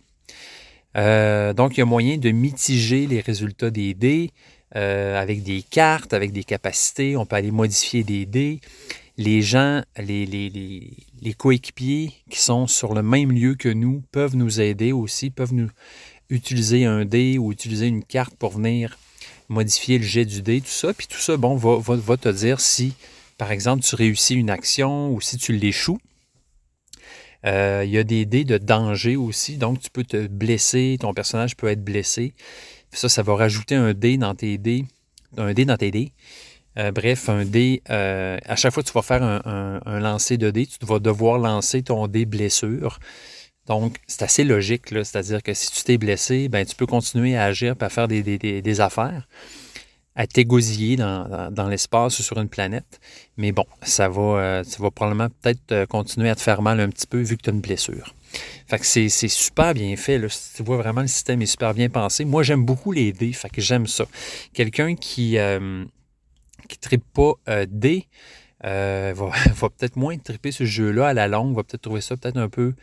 Euh, donc, il y a moyen de mitiger les résultats des dés euh, avec des cartes, avec des capacités. On peut aller modifier des dés. Les gens, les, coéquipiers qui sont sur le même lieu que nous peuvent nous aider aussi, peuvent nous utiliser un dé ou utiliser une carte pour venir modifier le jet du dé, tout ça. Puis tout ça, bon, va, va te dire si, par exemple, tu réussis une action ou si tu l'échoues. Euh, il y a des dés de danger aussi, donc tu peux te blesser, ton personnage peut être blessé. Ça, ça va rajouter un dé dans tes dés, un dé dans tes dés. Euh, bref, un dé, euh, à chaque fois que tu vas faire un, lancer de dé, tu vas devoir lancer ton dé blessure. Donc, c'est assez logique, c'est-à-dire que si tu t'es blessé, ben, tu peux continuer à agir et à faire des, des, des affaires, à t'égosiller dans, dans, dans l'espace ou sur une planète. Mais bon, ça va, euh, ça va probablement peut-être continuer à te faire mal un petit peu vu que tu as une blessure. Fait que c'est, super bien fait. Là. Tu vois vraiment le système est super bien pensé. Moi, j'aime beaucoup les dés. Fait que j'aime ça. Quelqu'un qui euh, ne tripe pas euh, dés euh, va, va peut-être moins triper ce jeu-là à la longue, va peut-être trouver ça peut-être un peu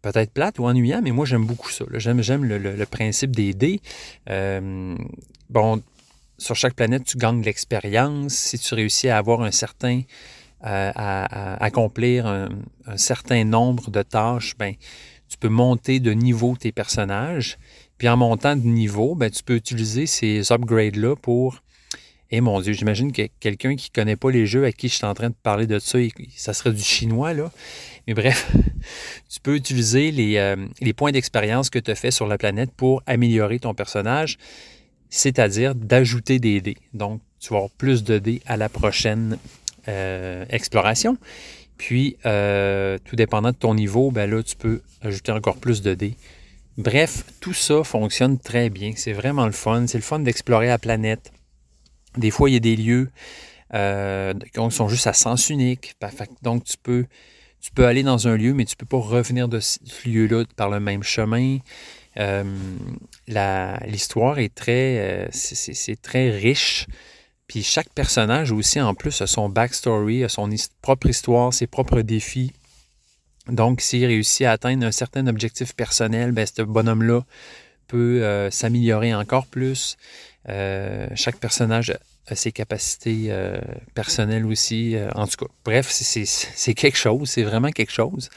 peut-être plate ou ennuyant, mais moi j'aime beaucoup ça. J'aime, j'aime le, le, principe des dés. Euh, bon, sur chaque planète, tu gagnes de l'expérience. Si tu réussis à avoir un certain euh, à, accomplir un, un, certain nombre de tâches, ben, tu peux monter de niveau tes personnages. Puis en montant de niveau, ben, tu peux utiliser ces upgrades-là pour et eh, mon Dieu, j'imagine que quelqu'un qui ne connaît pas les jeux à qui je suis en train de parler de ça, ça serait du chinois, là. Mais bref, tu peux utiliser les, euh, les points d'expérience que tu as fait sur la planète pour améliorer ton personnage, c'est-à-dire d'ajouter des dés. Donc, tu vas avoir plus de dés à la prochaine euh, exploration. Puis, euh, tout dépendant de ton niveau, ben là, tu peux ajouter encore plus de dés. Bref, tout ça fonctionne très bien. C'est vraiment le fun. C'est le fun d'explorer la planète des fois, il y a des lieux euh, qui sont juste à sens unique. Donc, tu peux, tu peux aller dans un lieu, mais tu ne peux pas revenir de ce lieu-là par le même chemin. Euh, L'histoire est très, euh, très riche. Puis chaque personnage aussi, en plus, a son backstory, a son propre histoire, ses propres défis. Donc, s'il réussit à atteindre un certain objectif personnel, ben, ce bonhomme-là peut euh, s'améliorer encore plus. Chaque personnage a ses capacités personnelles aussi. En tout cas, bref, c'est quelque chose. C'est vraiment quelque chose.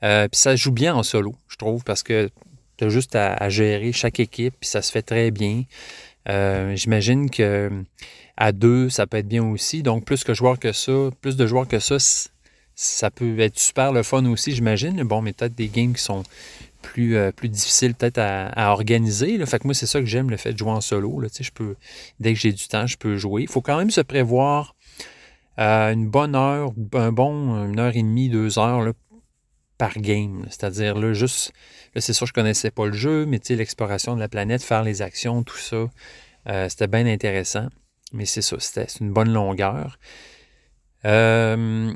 Puis ça joue bien en solo, je trouve, parce que tu juste à, gérer chaque équipe, puis ça se fait très bien. J'imagine que à deux, ça peut être bien aussi. Donc, plus que joueurs que ça, plus de joueurs que ça, ça peut être super le fun aussi, j'imagine. Bon, mais peut-être des games qui sont plus, euh, plus difficile peut-être à, organiser. Là. Fait que moi, c'est ça que j'aime, le fait de jouer en solo. Là. Je peux, dès que j'ai du temps, je peux jouer. Il faut quand même se prévoir euh, une bonne heure, un bon, une heure et demie, deux heures là, par game. C'est-à-dire, là, juste, là, c'est sûr, je connaissais pas le jeu, mais l'exploration de la planète, faire les actions, tout ça, euh, c'était bien intéressant. Mais c'est ça, c'était une bonne longueur. Euh,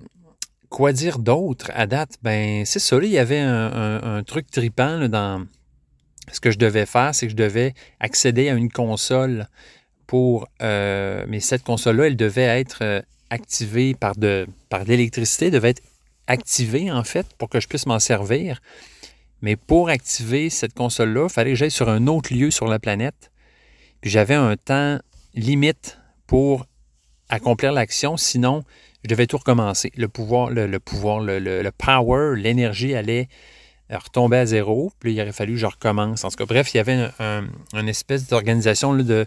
Quoi dire d'autre à date? Ben, c'est ça. Là, il y avait un, truc tripant dans ce que je devais faire, c'est que je devais accéder à une console pour. Euh, mais cette console-là, elle devait être activée par de, par l'électricité, devait être activée en fait pour que je puisse m'en servir. Mais pour activer cette console-là, il fallait que j'aille sur un autre lieu sur la planète. Puis j'avais un temps limite pour accomplir l'action, sinon je devais tout recommencer. Le pouvoir, le, pouvoir, le, power, l'énergie allait retomber à zéro. Puis il aurait fallu que je recommence. En tout cas, bref, il y avait un, une espèce d'organisation de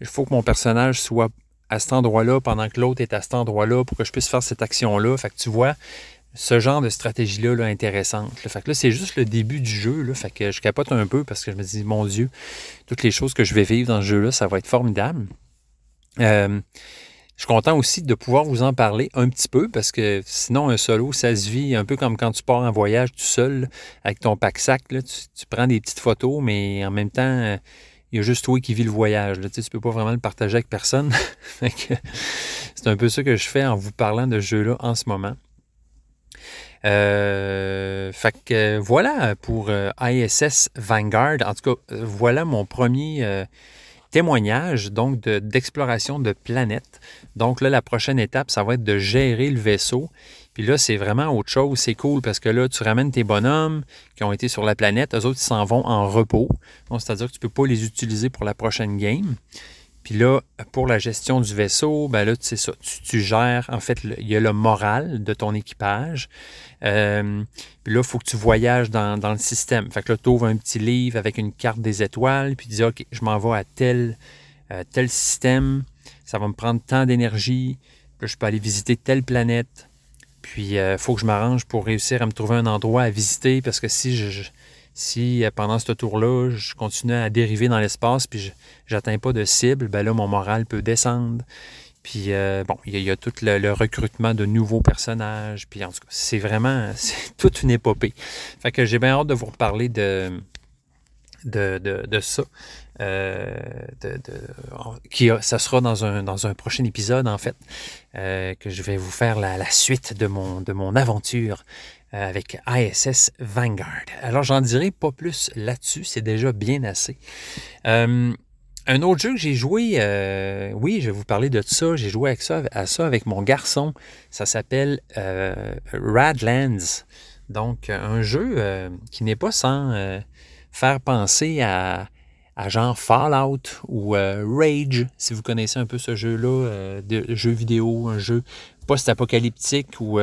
il faut que mon personnage soit à cet endroit-là pendant que l'autre est à cet endroit-là pour que je puisse faire cette action-là. Fait que tu vois, ce genre de stratégie-là là, intéressante. Fait que là, c'est juste le début du jeu. Là, fait que je capote un peu parce que je me dis, mon Dieu, toutes les choses que je vais vivre dans ce jeu-là, ça va être formidable. Euh, je suis content aussi de pouvoir vous en parler un petit peu parce que sinon, un solo, ça se vit un peu comme quand tu pars en voyage tout seul avec ton pack-sac. Tu, tu, prends des petites photos, mais en même temps, il y a juste toi qui vis le voyage. Tu ne peux pas vraiment le partager avec personne. c'est un peu ça que je fais en vous parlant de ce jeu-là en ce moment. Euh, fait que voilà pour euh, ISS Vanguard. En tout cas, voilà mon premier euh, témoignage donc d'exploration de, planètes. Donc là, la prochaine étape, ça va être de gérer le vaisseau. Puis là, c'est vraiment autre chose. C'est cool parce que là, tu ramènes tes bonhommes qui ont été sur la planète. Eux autres, ils s'en vont en repos. Donc, c'est-à-dire que tu ne peux pas les utiliser pour la prochaine game. Puis là, pour la gestion du vaisseau, ben là, c'est ça. Tu, gères, en fait, il y a le moral de ton équipage. Euh, puis là, il faut que tu voyages dans, le système. Fait que là, tu ouvres un petit livre avec une carte des étoiles, puis tu dis, OK, je m'en vais à tel, euh, tel système. Ça va me prendre tant d'énergie. Puis je peux aller visiter telle planète. Puis il euh, faut que je m'arrange pour réussir à me trouver un endroit à visiter parce que si je si euh, pendant ce tour-là, je continue à dériver dans l'espace puis je n'atteins pas de cible, ben là, mon moral peut descendre. Puis, euh, bon, il y, a tout le, recrutement de nouveaux personnages. Puis, en tout cas, c'est vraiment, c'est toute une épopée. Fait que j'ai bien hâte de vous reparler de, de, de, ça. Euh, ça sera dans un, prochain épisode, en fait, que je vais vous faire la, suite de mon, aventure avec ISS Vanguard. Alors, j'en dirai pas plus là-dessus, c'est déjà bien assez. Euh, un autre jeu que j'ai joué, euh, oui, je vais vous parler de ça. J'ai joué avec ça, à ça avec mon garçon. Ça s'appelle Radlands. Donc, un jeu qui n'est pas sans faire penser à, genre Fallout ou Rage, si vous connaissez un peu ce jeu-là, de jeu vidéo, un jeu post-apocalyptique où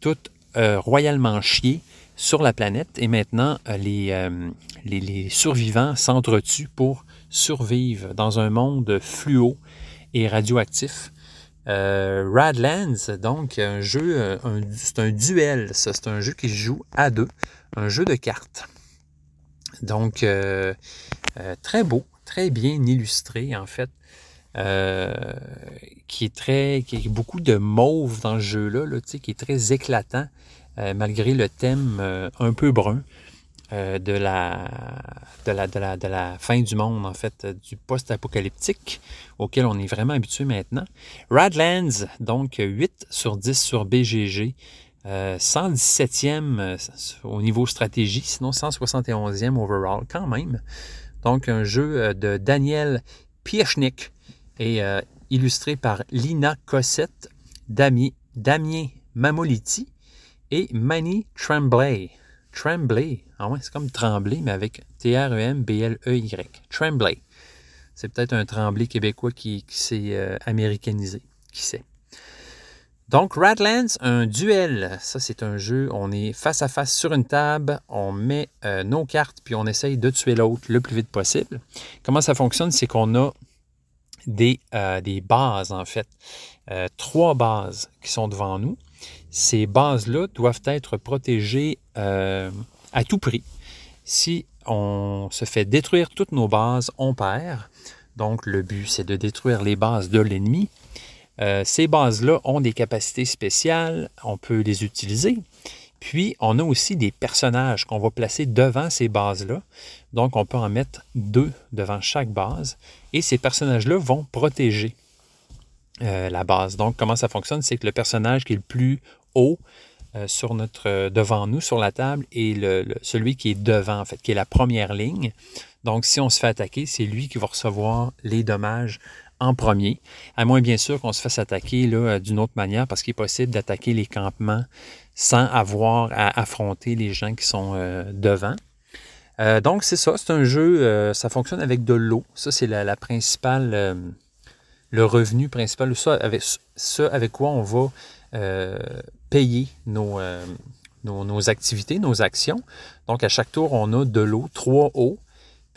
tout euh, royalement chié sur la planète et maintenant euh, euh, les, les, survivants s'entretuent pour survivre dans un monde fluo et radioactif. Radlands, donc un jeu, c'est un duel, c'est un jeu qui se joue à deux, un jeu de cartes. Donc très beau, très bien illustré en fait. Qui est très, qui a beaucoup de mauve dans le jeu-là, là, qui est très éclatant. Euh, malgré le thème euh, un peu brun euh, de, la, de, la, de, la, fin du monde, en fait, du post-apocalyptique auquel on est vraiment habitué maintenant. Radlands, donc 8 sur 10 sur BGG. 117e au niveau stratégie, sinon 171e overall quand même. Donc un jeu de Daniel Piechnik et illustré par Lina Cossette, Damien, Damien Mamoliti et Manny Tremblay. Tremblay. Ah c'est comme Tremblay, mais avec T-R-E-M-B-L-E-Y. Tremblay. C'est peut-être un Tremblay québécois qui, s'est euh, américanisé. Qui sait? Donc, Radlands, un duel. Ça, c'est un jeu. On est face à face sur une table. On met euh, nos cartes, puis on essaye de tuer l'autre le plus vite possible. Comment ça fonctionne? C'est qu'on a des, euh, des bases, en fait. trois bases qui sont devant nous ces bases-là doivent être protégées euh, à tout prix. Si on se fait détruire toutes nos bases, on perd. Donc le but, c'est de détruire les bases de l'ennemi. Euh, ces bases-là ont des capacités spéciales, on peut les utiliser. Puis, on a aussi des personnages qu'on va placer devant ces bases-là. Donc, on peut en mettre deux devant chaque base. Et ces personnages-là vont protéger euh, la base. Donc, comment ça fonctionne? C'est que le personnage qui est le plus haut euh, euh, devant nous, sur la table, le, celui qui est devant, en fait, qui est la première ligne. Donc, si on se fait attaquer, c'est lui qui va recevoir les dommages en premier, à moins bien sûr qu'on se fasse attaquer d'une autre manière, parce qu'il est possible d'attaquer les campements sans avoir à affronter les gens qui sont devant. donc, c'est ça, c'est un jeu, ça fonctionne avec de l'eau. Ça, c'est la, principale le revenu principal, ça avec, ce avec quoi on va euh, payer euh, nos, nos, activités, nos actions. Donc, à chaque tour, on a de l'eau, trois eaux.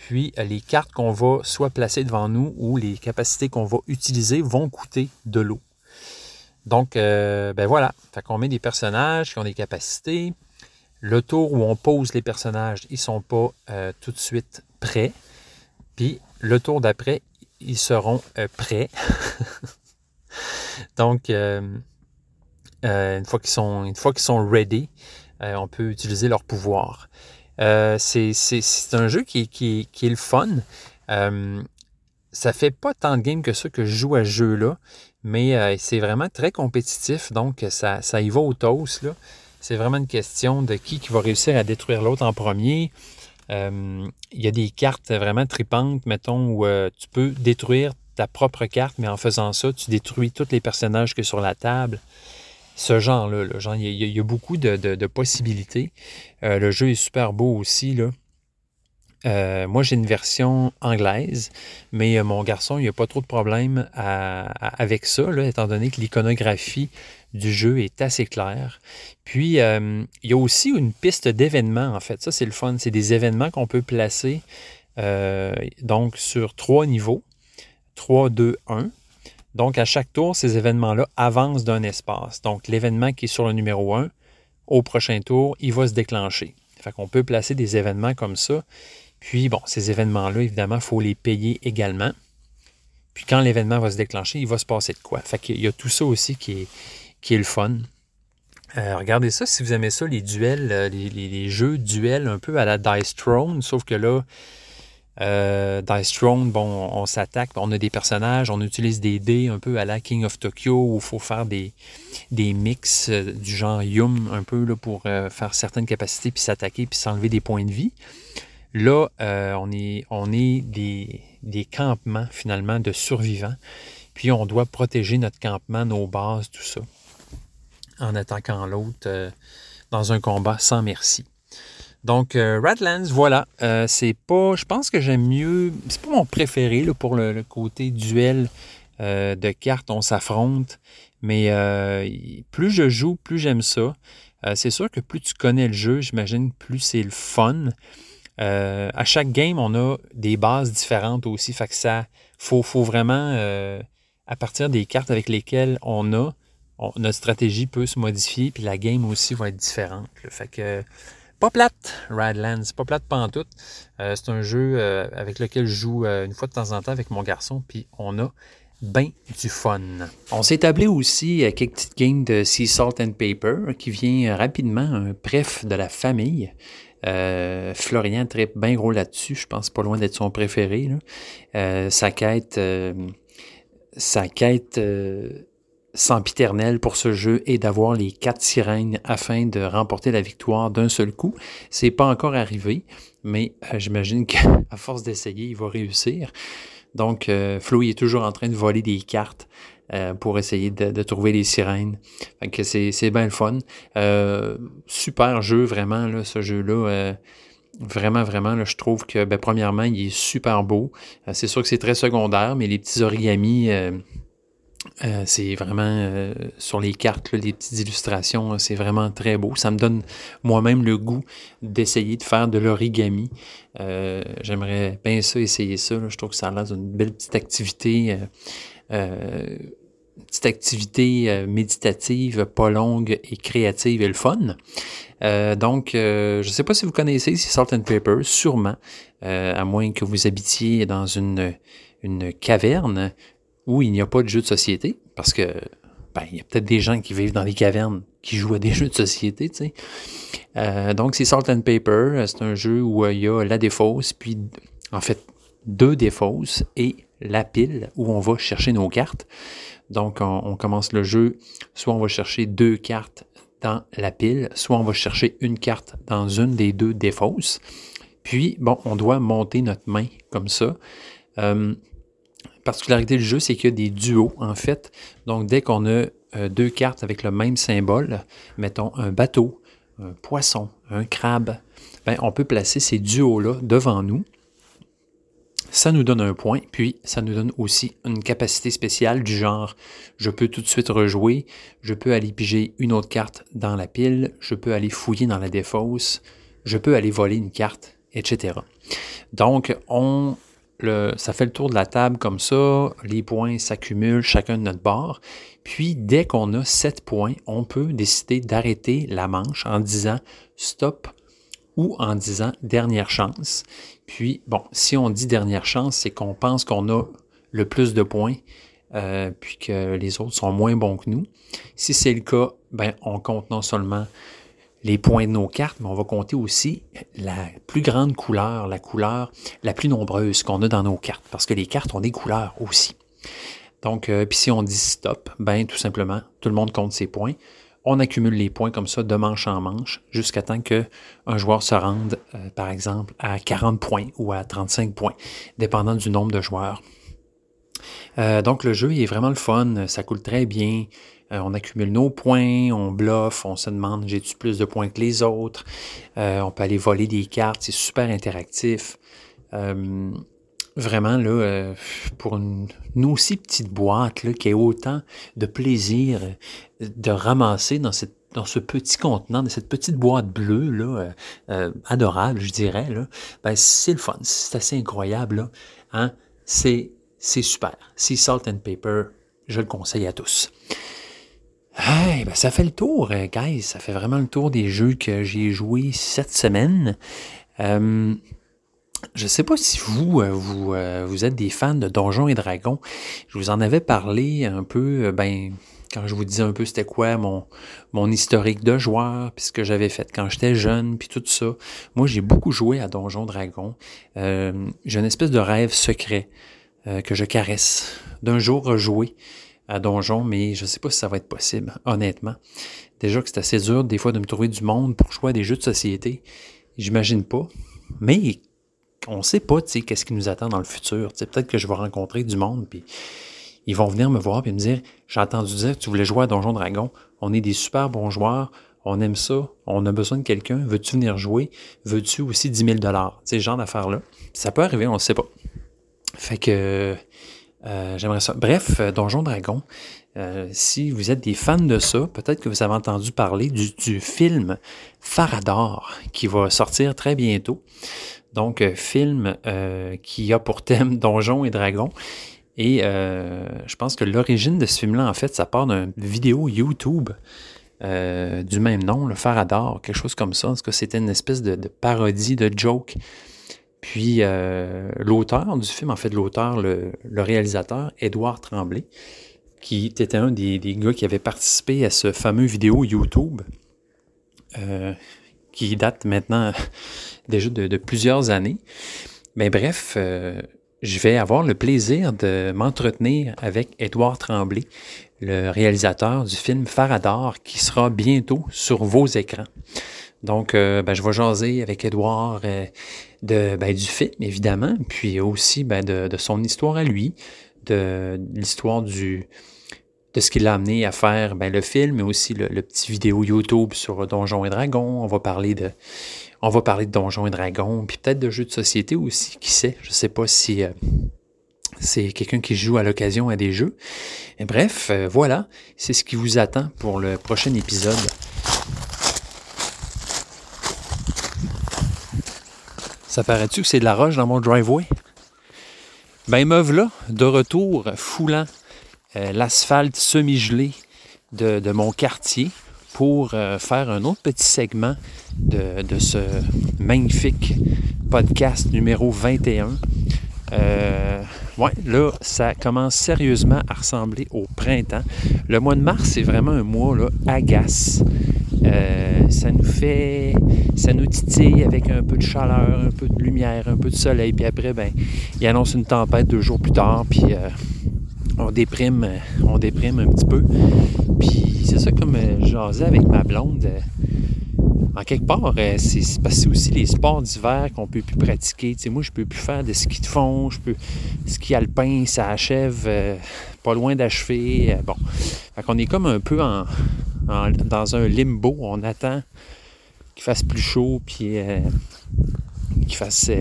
Puis, les cartes qu'on va soit placer devant nous ou les capacités qu'on va utiliser vont coûter de l'eau. Donc, euh, ben voilà. Fait qu'on met des personnages qui ont des capacités. Le tour où on pose les personnages, ils ne sont pas tout de suite prêts. Puis, le tour d'après, ils seront prêts. Donc, euh, une fois qu'ils sont, une fois qu'ils sont ready, euh, on peut utiliser leur pouvoir. Euh, c'est un jeu qui, est le fun. ça fait pas tant de games que ça que je joue à ce jeu-là, mais c'est vraiment très compétitif, donc ça, ça y va au toast. C'est vraiment une question de qui, qui va réussir à détruire l'autre en premier. Il y a des cartes vraiment tripantes, mettons, où tu peux détruire ta propre carte, mais en faisant ça, tu détruis tous les personnages que sur la table ce genre-là. Genre, il, y a, beaucoup de, possibilités. Euh, le jeu est super beau aussi. Là. Euh, moi, j'ai une version anglaise, mais euh, mon garçon, il n'y a pas trop de problème avec ça, là, étant donné que l'iconographie du jeu est assez claire. Puis, il y a aussi une piste d'événements, en fait. Ça, c'est le fun. C'est des événements qu'on peut placer donc sur trois niveaux. 3, 2, 1. Donc, à chaque tour, ces événements-là avancent d'un espace. Donc, l'événement qui est sur le numéro 1, au prochain tour, il va se déclencher. Fait qu'on peut placer des événements comme ça. Puis, bon, ces événements-là, évidemment, il faut les payer également. Puis, quand l'événement va se déclencher, il va se passer de quoi? Fait qu'il y a tout ça aussi qui est, qui est le fun. Euh, regardez ça, si vous aimez ça, les duels, euh, les, les jeux duels un peu à la Dice Throne, sauf que là, euh, Dice Throne, bon, on s'attaque, on a des personnages, on utilise des dés un peu à la King of Tokyo où il faut faire des, des mix euh, du genre Yum un peu là, pour euh, faire certaines capacités, puis s'attaquer, puis s'enlever des points de vie. Là, euh, on est, on est des, des, campements finalement de survivants, puis on doit protéger notre campement, nos bases, tout ça, en attaquant l'autre dans un combat sans merci. Donc, euh, voilà. Euh, c'est pas. Je pense que j'aime mieux. C'est pas mon préféré pour le, côté duel euh, de cartes, on s'affronte. Mais plus je joue, plus j'aime ça. c'est sûr que plus tu connais le jeu, j'imagine, plus c'est le fun. à chaque game, on a des bases différentes aussi. Fait que ça. Faut, faut vraiment. à partir des cartes avec lesquelles on a, notre stratégie peut se modifier, puis la game aussi va être différente. Fait que pas plate, Radlands, pas plate pantoute. Euh, c'est un jeu euh, avec lequel je joue euh, une fois de temps en temps avec mon garçon, puis on a bien du fun. On s'est établi aussi à quelques petites games de Sea Salt and Paper qui vient rapidement un bref de la famille. Florian très bien gros là-dessus, je pense pas loin d'être son préféré. sa quête, sa quête sempiternel pour ce jeu est d'avoir les quatre sirènes afin de remporter la victoire d'un seul coup. C'est pas encore arrivé, mais euh, j'imagine qu'à force d'essayer, il va réussir. Donc, euh, Flo est toujours en train de voler des cartes euh, pour essayer de, trouver les sirènes. Fait que c'est, c'est bien le fun. super jeu, vraiment, là, ce jeu-là. Vraiment, vraiment, là, je trouve que, ben, premièrement, il est super beau. c'est sûr que c'est très secondaire, mais les petits origamis, euh, c'est vraiment euh, sur les cartes, les petites illustrations, c'est vraiment très beau. Ça me donne moi-même le goût d'essayer de faire de l'origami. Euh, j'aimerais bien ça, essayer ça. Je trouve que ça a l'air d'une belle petite activité, petite activité méditative, pas longue et créative et le fun. donc, je ne sais pas si vous connaissez Salt and Pepper, sûrement, à moins que vous habitiez dans une, une caverne où il n'y a pas de jeu de société, parce que ben, il y a peut-être des gens qui vivent dans des cavernes qui jouent à des jeux de société, tu sais. Euh, donc, c'est Salt and Paper. C'est un jeu où euh, il y a la défausse, puis en fait, deux défausses et la pile où on va chercher nos cartes. Donc, on, commence le jeu, soit on va chercher deux cartes dans la pile, soit on va chercher une carte dans une des deux défausses. Puis, bon, on doit monter notre main comme ça. Euh, particularité du jeu, c'est qu'il y a des duos, en fait. Donc, dès qu'on a euh, deux cartes avec le même symbole, mettons un bateau, un poisson, un crabe, ben, on peut placer ces duos-là devant nous. ça nous donne un point, puis ça nous donne aussi une capacité spéciale du genre, je peux tout de suite rejouer, je peux aller piger une autre carte dans la pile, je peux aller fouiller dans la défausse, je peux aller voler une carte, etc. Donc, on, ça fait le tour de la table comme ça, les points s'accumulent chacun de notre bord, puis dès qu'on a 7 points, on peut décider d'arrêter la manche en disant stop ou en disant dernière chance. Puis, bon, si on dit dernière chance, c'est qu'on pense qu'on a le plus de points, euh, puis que les autres sont moins bons que nous. Si c'est le cas, ben, on compte non seulement les points de nos cartes, mais on va compter aussi la plus grande couleur, la couleur la plus nombreuse qu'on a dans nos cartes, parce que les cartes ont des couleurs aussi. Donc, euh, puis si on dit stop, ben tout simplement, tout le monde compte ses points on accumule les points comme ça de manche en manche jusqu'à temps qu'un joueur se rende, euh, par exemple, à 40 points ou à 35 points, dépendant du nombre de joueurs. Euh, donc le jeu est vraiment le fun, ça coule très bien. Euh, on accumule nos points, on bluffe, on se demande j'ai-tu plus de points que les autres? on peut aller voler des cartes, c'est super interactif vraiment, là, euh, pour une, aussi petite boîte, là, qui a autant de plaisir euh, de ramasser dans cette dans ce petit contenant, dans cette petite boîte bleue, là, euh, adorable, je dirais, là, ben, c'est le fun, c'est assez incroyable, là, hein? c'est, c'est super. C'est Salt and Paper, je le conseille à tous. Hey, ben ça fait le tour, guys. Ça fait vraiment le tour des jeux que j'ai joués cette semaine. Je ne sais pas si vous, euh, vous, euh, vous êtes des fans de Donjons et Dragons. Je vous en avais parlé un peu, euh, ben, quand je vous disais un peu c'était quoi mon, mon historique de joueur, puis ce que j'avais fait quand j'étais jeune, puis tout ça. Moi, j'ai beaucoup joué à Donjons Dragons. j'ai une espèce de rêve secret que je caresse d'un jour rejouer à Donjon, mais je ne sais pas si ça va être possible, honnêtement. Déjà que c'est assez dur des fois de me trouver du monde pour jouer à des jeux de société. J'imagine pas. Mais on ne sait pas, qu'est-ce qui nous attend dans le futur. peut-être que je vais rencontrer du monde, puis ils vont venir me voir et me dire, j'ai entendu dire que tu voulais jouer à Donjon Dragon. On est des super bons joueurs. On aime ça. On a besoin de quelqu'un. Veux-tu venir jouer? Veux-tu aussi 10 000 dollars? Ce genre d'affaires-là. Ça peut arriver, on ne sait pas. Fait que euh, j'aimerais ça. Bref, euh, Donjon Dragon. Euh, si vous êtes des fans de ça, peut-être que vous avez entendu parler du, film Farador qui va sortir très bientôt. Donc, film qui a pour thème Donjons et Dragons. Et je pense que l'origine de ce film-là, en fait, ça part d'une vidéo YouTube du même nom, le Faradar, quelque chose comme ça. En tout cas, c'était une espèce de, parodie, de joke. Puis l'auteur du film, en fait, l'auteur, le, réalisateur, Édouard Tremblay, qui était un des, des, gars qui avait participé à ce fameux vidéo YouTube, qui date maintenant déjà de, plusieurs années. Mais bref, euh, je vais avoir le plaisir de m'entretenir avec Édouard Tremblay, le réalisateur du film Faradar, qui sera bientôt sur vos écrans. Donc, euh, ben, je vais jaser avec Édouard euh, de, ben, du film, évidemment, puis aussi ben, de, son histoire à lui, de, l'histoire du de ce qui l'a amené à faire ben, le film, mais aussi le, le, petit vidéo YouTube sur Donjons et Dragons. On va parler de on va parler de Donjons et Dragons, puis peut-être de jeux de société aussi, qui sait? Je ne sais pas si euh, c'est quelqu'un qui joue à l'occasion à des jeux. Bref, voilà, c'est ce qui vous attend pour le prochain épisode. Ça paraît-tu que c'est de la roche dans mon driveway? Ben, meuf là, de retour, foulant euh, l'asphalte semi-gelé de, de, mon quartier pour euh, faire un autre petit segment de, ce magnifique podcast numéro 21. Euh, ouais, là, ça commence sérieusement à ressembler au printemps. Le mois de mars, c'est vraiment un mois là, agace. Euh, ça nous fait, ça nous titille avec un peu de chaleur, un peu de lumière, un peu de soleil, puis après, ben, il annonce une tempête deux jours plus tard, puis on déprime, on déprime un petit peu. Puis c'est ça comme euh, jasais avec ma blonde. Euh, en quelque part, euh, c'est parce que aussi les sports d'hiver qu'on peut plus pratiquer. moi, je peux plus faire de ski de fond, je peux ski alpin, ça achève pas loin d'achever. bon, fait qu'on est comme un peu en, dans un limbo. On attend qu'il fasse plus chaud, puis qu'il fasse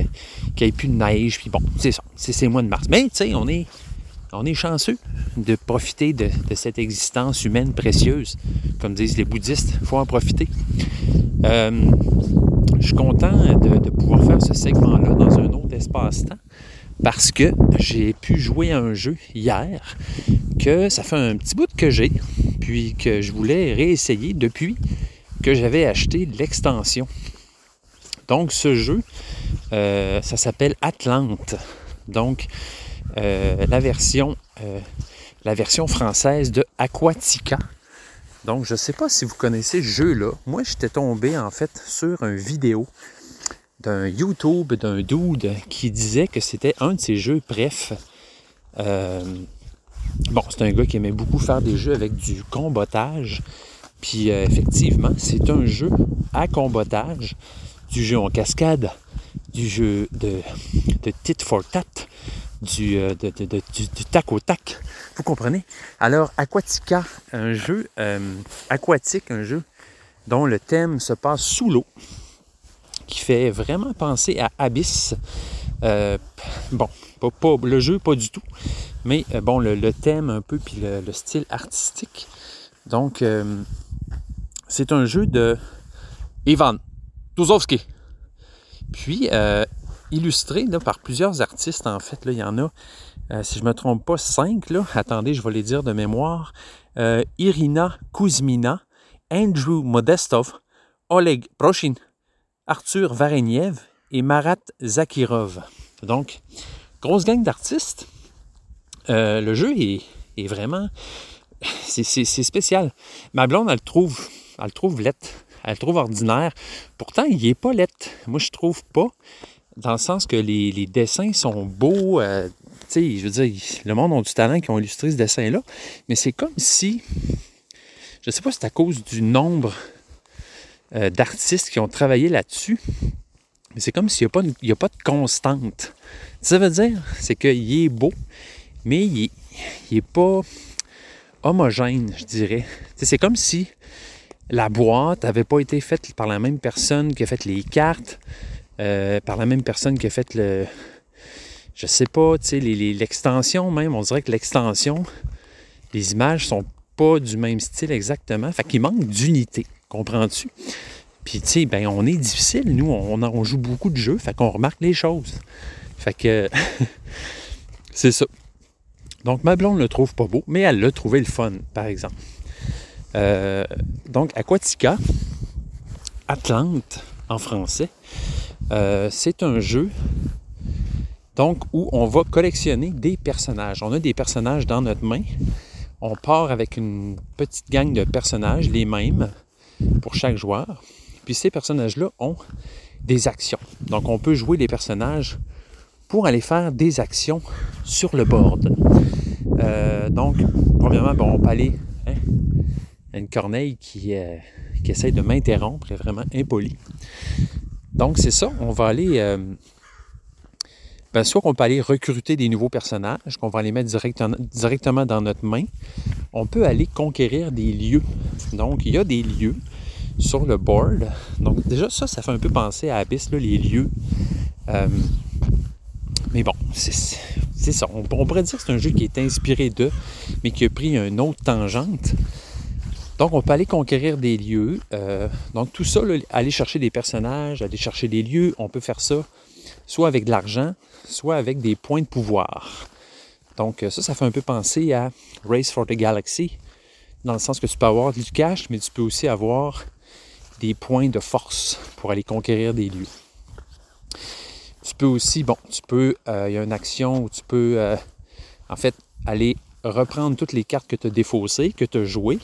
qu'il n'y ait plus de neige. Puis bon, c'est ça. c'est ces mois de mars. Mais, tu sais, on est, on est chanceux de profiter de, cette existence humaine précieuse. Comme disent les bouddhistes, il faut en profiter. Euh, je suis content de, de pouvoir faire ce segment-là dans un autre espace-temps parce que j'ai pu jouer à un jeu hier que ça fait un petit bout que j'ai, puis que je voulais réessayer depuis que j'avais acheté l'extension. Donc ce jeu, euh, ça s'appelle Atlante. Donc euh, la version euh, la version française de Aquatica. Donc je ne sais pas si vous connaissez ce jeu-là. Moi j'étais tombé en fait sur une vidéo d'un YouTube d'un dude qui disait que c'était un de ses jeux bref. bon, c'est un gars qui aimait beaucoup faire des jeux avec du combotage. Puis euh, effectivement, c'est un jeu à combotage, du jeu en cascade, du jeu de, de tit for tat, du, euh, du, tac au tac. Vous comprenez? Alors, Aquatica, un jeu euh, aquatique, un jeu dont le thème se passe sous l'eau, qui fait vraiment penser à Abyss. Euh, bon, pas, pas, le jeu, pas du tout, mais bon, le, thème un peu, puis le, le style artistique. Donc, c'est un jeu de Ivan Tuzowski. Puis, illustré par plusieurs artistes, en fait. Il y en a, euh, si je ne me trompe pas, cinq. Attendez, je vais les dire de mémoire. Euh, Irina Kuzmina, Andrew Modestov, Oleg Proshin, Arthur Vareniev et Marat Zakirov. Donc, grosse gang d'artistes. Euh, le jeu est, vraiment... C'est spécial. Ma blonde, elle le trouve, elle le trouve lette. Elle le trouve ordinaire. Pourtant, il n'est pas lette. Moi, je trouve pas dans le sens que les, dessins sont beaux. Euh, tu sais, je veux dire, le monde a du talent qui ont illustré ce dessin-là, mais c'est comme si, je ne sais pas si c'est à cause du nombre euh, d'artistes qui ont travaillé là-dessus, mais c'est comme s'il n'y a, a, pas de constante. Ça veut dire, c'est qu'il est beau, mais il n'est pas homogène, je dirais. C'est comme si la boîte n'avait pas été faite par la même personne qui a fait les cartes, euh, par la même personne qui a fait le. Je sais pas, tu l'extension même, on dirait que l'extension, les images sont pas du même style exactement. Fait qu'il manque d'unité, comprends-tu? Puis, tu sais, ben, on est difficile, nous, on, joue beaucoup de jeux, fait qu'on remarque les choses. Fait que. c'est ça. Donc, ma blonde le trouve pas beau, mais elle l'a trouvé le fun, par exemple. Euh, donc, Aquatica, Atlante en français, euh, c'est un jeu donc où on va collectionner des personnages. On a des personnages dans notre main. On part avec une petite gang de personnages, les mêmes pour chaque joueur. Puis ces personnages-là ont des actions. Donc on peut jouer les personnages pour aller faire des actions sur le board. Euh, donc, premièrement, bon, on peut aller hein, une corneille qui, euh, qui essaie de m'interrompre est vraiment impolie. Donc, c'est ça, on va aller. Euh, soit qu'on peut aller recruter des nouveaux personnages, qu'on va les mettre directement, dans notre main. On peut aller conquérir des lieux. Donc, il y a des lieux sur le board. Donc, déjà, ça, ça fait un peu penser à Abyss, là, les lieux. Euh, mais bon, c'est ça. On, on, pourrait dire que c'est un jeu qui est inspiré d'eux, mais qui a pris une autre tangente. Donc, on peut aller conquérir des lieux. Euh, donc, tout ça, aller chercher des personnages, aller chercher des lieux, on peut faire ça soit avec de l'argent, soit avec des points de pouvoir. Donc, ça, ça fait un peu penser à Race for the Galaxy, dans le sens que tu peux avoir du cash, mais tu peux aussi avoir des points de force pour aller conquérir des lieux. Tu peux aussi, bon, tu peux, euh, il y a une action où tu peux, euh, en fait, aller reprendre toutes les cartes que tu as défaussées, que tu as jouées.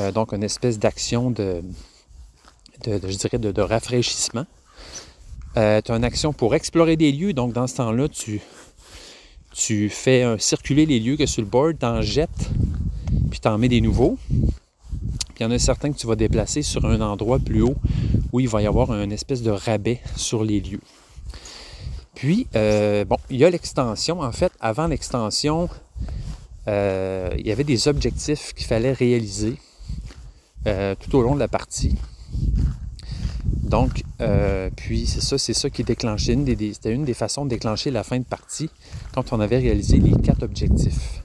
Euh, donc, une espèce d'action de, je dirais, de, rafraîchissement. Euh, tu as une action pour explorer des lieux. Donc, dans ce temps-là, tu, tu fais circuler les lieux que sur le board, tu en jettes, puis tu en mets des nouveaux. Puis il y en a certains que tu vas déplacer sur un endroit plus haut où il va y avoir une espèce de rabais sur les lieux. Puis, euh, bon, il y a l'extension. En fait, avant l'extension, il y avait des objectifs qu'il fallait réaliser euh, tout au long de la partie. Donc, euh, puis c'est ça, c'est ça qui déclenchait, une des- c'était une des façons de déclencher la fin de partie quand on avait réalisé les quatre objectifs.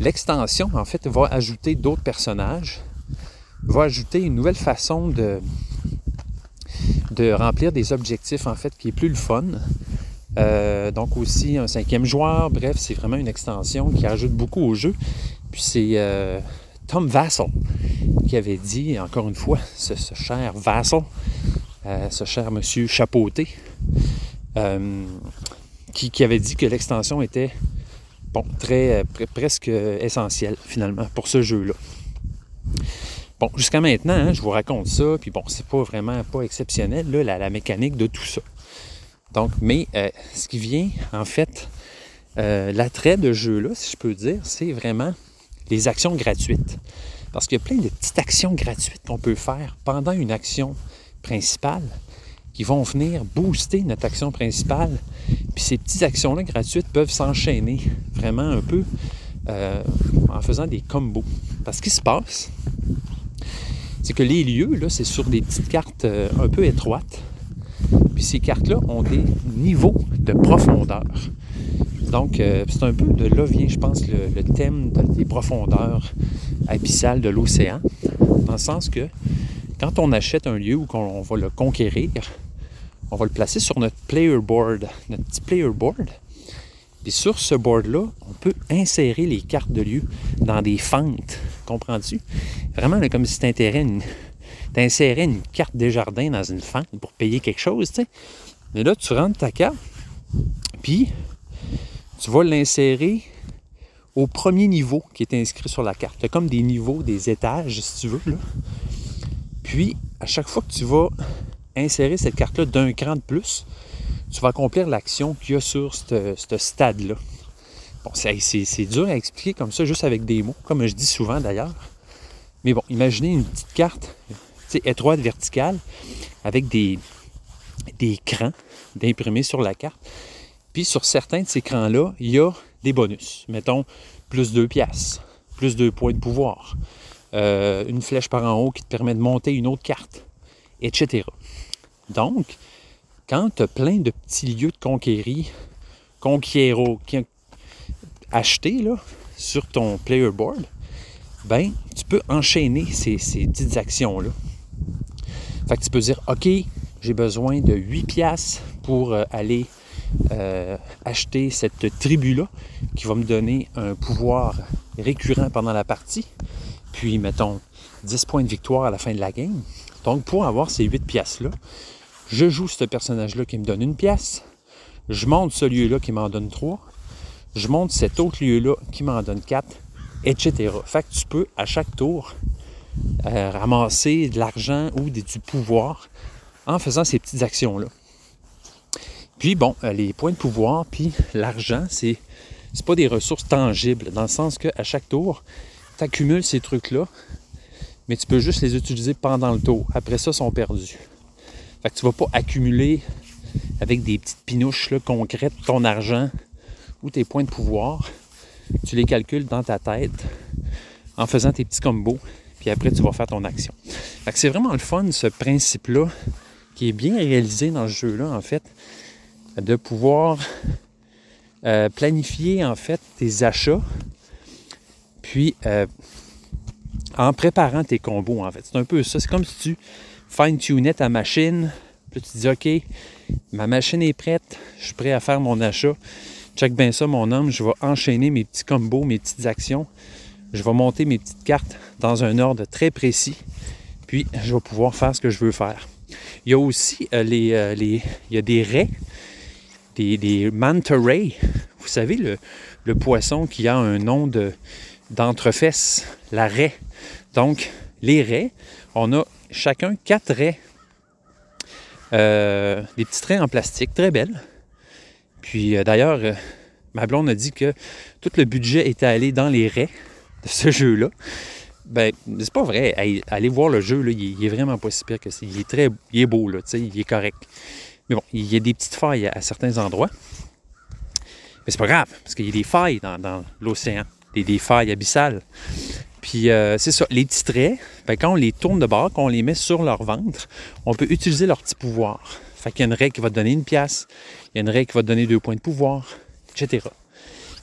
L'extension, en fait, va ajouter d'autres personnages, va ajouter une nouvelle façon de, de remplir des objectifs, en fait, qui est plus le fun. Euh, donc aussi un cinquième joueur, bref, c'est vraiment une extension qui ajoute beaucoup au jeu. Puis c'est Tom Vassell qui avait dit, encore une fois, ce, cher Vassell, euh, ce cher monsieur chapeauté, euh, qui, avait dit que l'extension était très, euh, pre- presque essentielle finalement pour ce jeu-là. Bon, jusqu'à maintenant, hein, je vous raconte ça, puis bon, c'est pas vraiment pas exceptionnel, la, mécanique de tout ça. Donc, mais euh, ce qui vient, en fait, l'attrait de jeu-là, si je peux dire, c'est vraiment les actions gratuites. Parce qu'il y a plein de petites actions gratuites qu'on peut faire pendant une action principale qui vont venir booster notre action principale. Puis ces petites actions-là gratuites peuvent s'enchaîner vraiment un peu euh, en faisant des combos. Parce qu'il se passe, c'est que les lieux, là, c'est sur des petites cartes euh, un peu étroites. Puis ces cartes-là ont des niveaux de profondeur. Donc, euh, c'est un peu de là vient, je pense, le, thème de- des profondeurs abyssales de l'océan. Dans le sens que quand on achète un lieu où qu'on- on va le conquérir, on va le placer sur notre player board, notre petit player board. Puis sur ce board-là, on peut insérer les cartes de lieu dans des fentes. Comprends-tu? Vraiment comme si tu une, t'insérais une carte des jardins dans une fente pour payer quelque chose, tu sais. Mais là, tu rentres ta carte, puis tu vas l'insérer au premier niveau qui est inscrit sur la carte. Tu comme des niveaux, des étages, si tu veux. Puis, à chaque fois que tu vas insérer cette carte-là d'un cran de plus, tu vas accomplir l'action qu'il y a sur ce stade-là. Bon, c'est dur à expliquer comme ça, juste avec des mots, comme je dis souvent d'ailleurs. Mais bon, imaginez une petite carte étroite, verticale, avec des, des crans d'imprimés sur la carte. Sur certains de ces crans-là, il y a des bonus. Mettons, plus 2 piastres, plus 2 points de pouvoir, euh, une flèche par en haut qui te permet de monter une autre carte, etc. Donc, quand tu as plein de petits lieux de conquérir, conquiero, qui- achetés là, sur ton player board, ben, tu peux enchaîner ces, ces petites actions-là. Fait tu peux dire, OK, j'ai besoin de 8 piastres pour euh, aller euh, acheter cette tribu-là qui va me donner un pouvoir récurrent pendant la partie. Puis, mettons, 10 points de victoire à la fin de la game. Donc, pour avoir ces 8 piastres-là, je joue ce personnage-là qui me donne une pièce. Je monte ce lieu-là qui m'en donne 3. Je monte cet autre lieu-là qui m'en donne 4, etc. Fait que tu peux, à chaque tour, euh, ramasser de l'argent ou du pouvoir en faisant ces petites actions-là. Puis bon, euh, les points de pouvoir, puis l'argent, c'est c'est pas des ressources tangibles, dans le sens qu'à chaque tour, tu accumules ces trucs-là, mais tu peux juste les utiliser pendant le tour. Après ça, ils sont perdus. Fait que tu vas pas accumuler avec des petites pinouches là, concrètes ton argent ou tes points de pouvoir. Tu les calcules dans ta tête en faisant tes petits combos, puis après tu vas faire ton action. Fait que c'est vraiment le fun, ce principe-là, qui est bien réalisé dans ce jeu-là, en fait, de pouvoir euh, planifier, en fait, tes achats, puis euh, en préparant tes combos, en fait. C'est un peu ça. C'est comme si tu fine-tunais ta machine, puis tu dis, OK, ma machine est prête, je suis prêt à faire mon achat. Check bien ça, mon homme, je vais enchaîner mes petits combos, mes petites actions. Je vais monter mes petites cartes dans un ordre très précis. Puis, je vais pouvoir faire ce que je veux faire. Il y a aussi euh, les, les- Il y a des raies, des, manta rays. Vous savez, le, poisson qui a un nom de, d'entrefesse, la raie. Donc, les raies, on a chacun quatre raies. Euh, des petits traits en plastique, très belles. Puis euh, d'ailleurs, euh, ma blonde a dit que tout le budget était allé dans les raies de ce jeu-là. Ben, c'est pas vrai. Allez voir le jeu, là, il, est, vraiment pas si pire que ça. Il est très il est beau, là, il est correct. Mais bon, il y a des petites failles à, certains endroits. Mais c'est pas grave, parce qu'il y a des failles dans, l'océan, des, failles abyssales. Puis euh, c'est ça, les petits traits, ben, quand on les tourne de bord, quand on les met sur leur ventre, on peut utiliser leur petit pouvoir. Fait qu'il y a une raie qui va te donner une pièce, il y a une raie qui va te donner deux points de pouvoir, etc.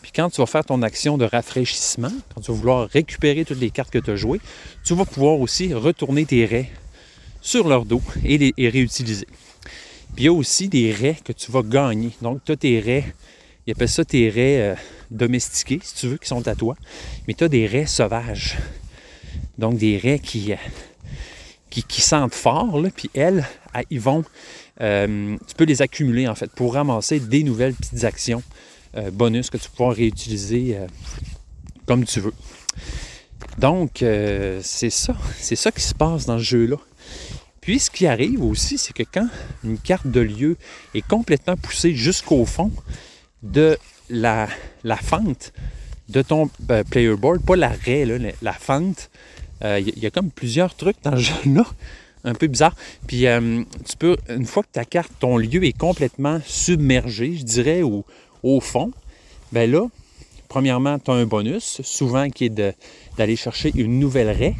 Puis quand tu vas faire ton action de rafraîchissement, quand tu vas vouloir récupérer toutes les cartes que tu as jouées, tu vas pouvoir aussi retourner tes raies sur leur dos et les réutiliser. Puis il y a aussi des raies que tu vas gagner. Donc, tu as tes raies, ils appellent ça tes raies euh, domestiquées, si tu veux, qui sont à toi. Mais tu as des raies sauvages. Donc, des raies qui, euh, qui, sentent fort, là, puis elles, ah, vont. euh, tu peux les accumuler, en fait, pour ramasser des nouvelles petites actions euh, bonus que tu pouvoir réutiliser comme tu veux. Donc, c'est ça. C'est ça qui se passe dans ce jeu-là. Puis, ce qui arrive aussi, c'est que quand une carte de lieu est complètement poussée jusqu'au fond de la, fente de ton euh, player board, pas la raie, là, la, la fente, euh, il y, y a comme plusieurs trucs dans ce jeu-là, un peu bizarre. Puis, euh, tu peux, une fois que ta carte, ton lieu est complètement submergé, je dirais, au, au fond, ben là, premièrement, tu as un bonus, souvent qui est d'aller chercher une nouvelle raie.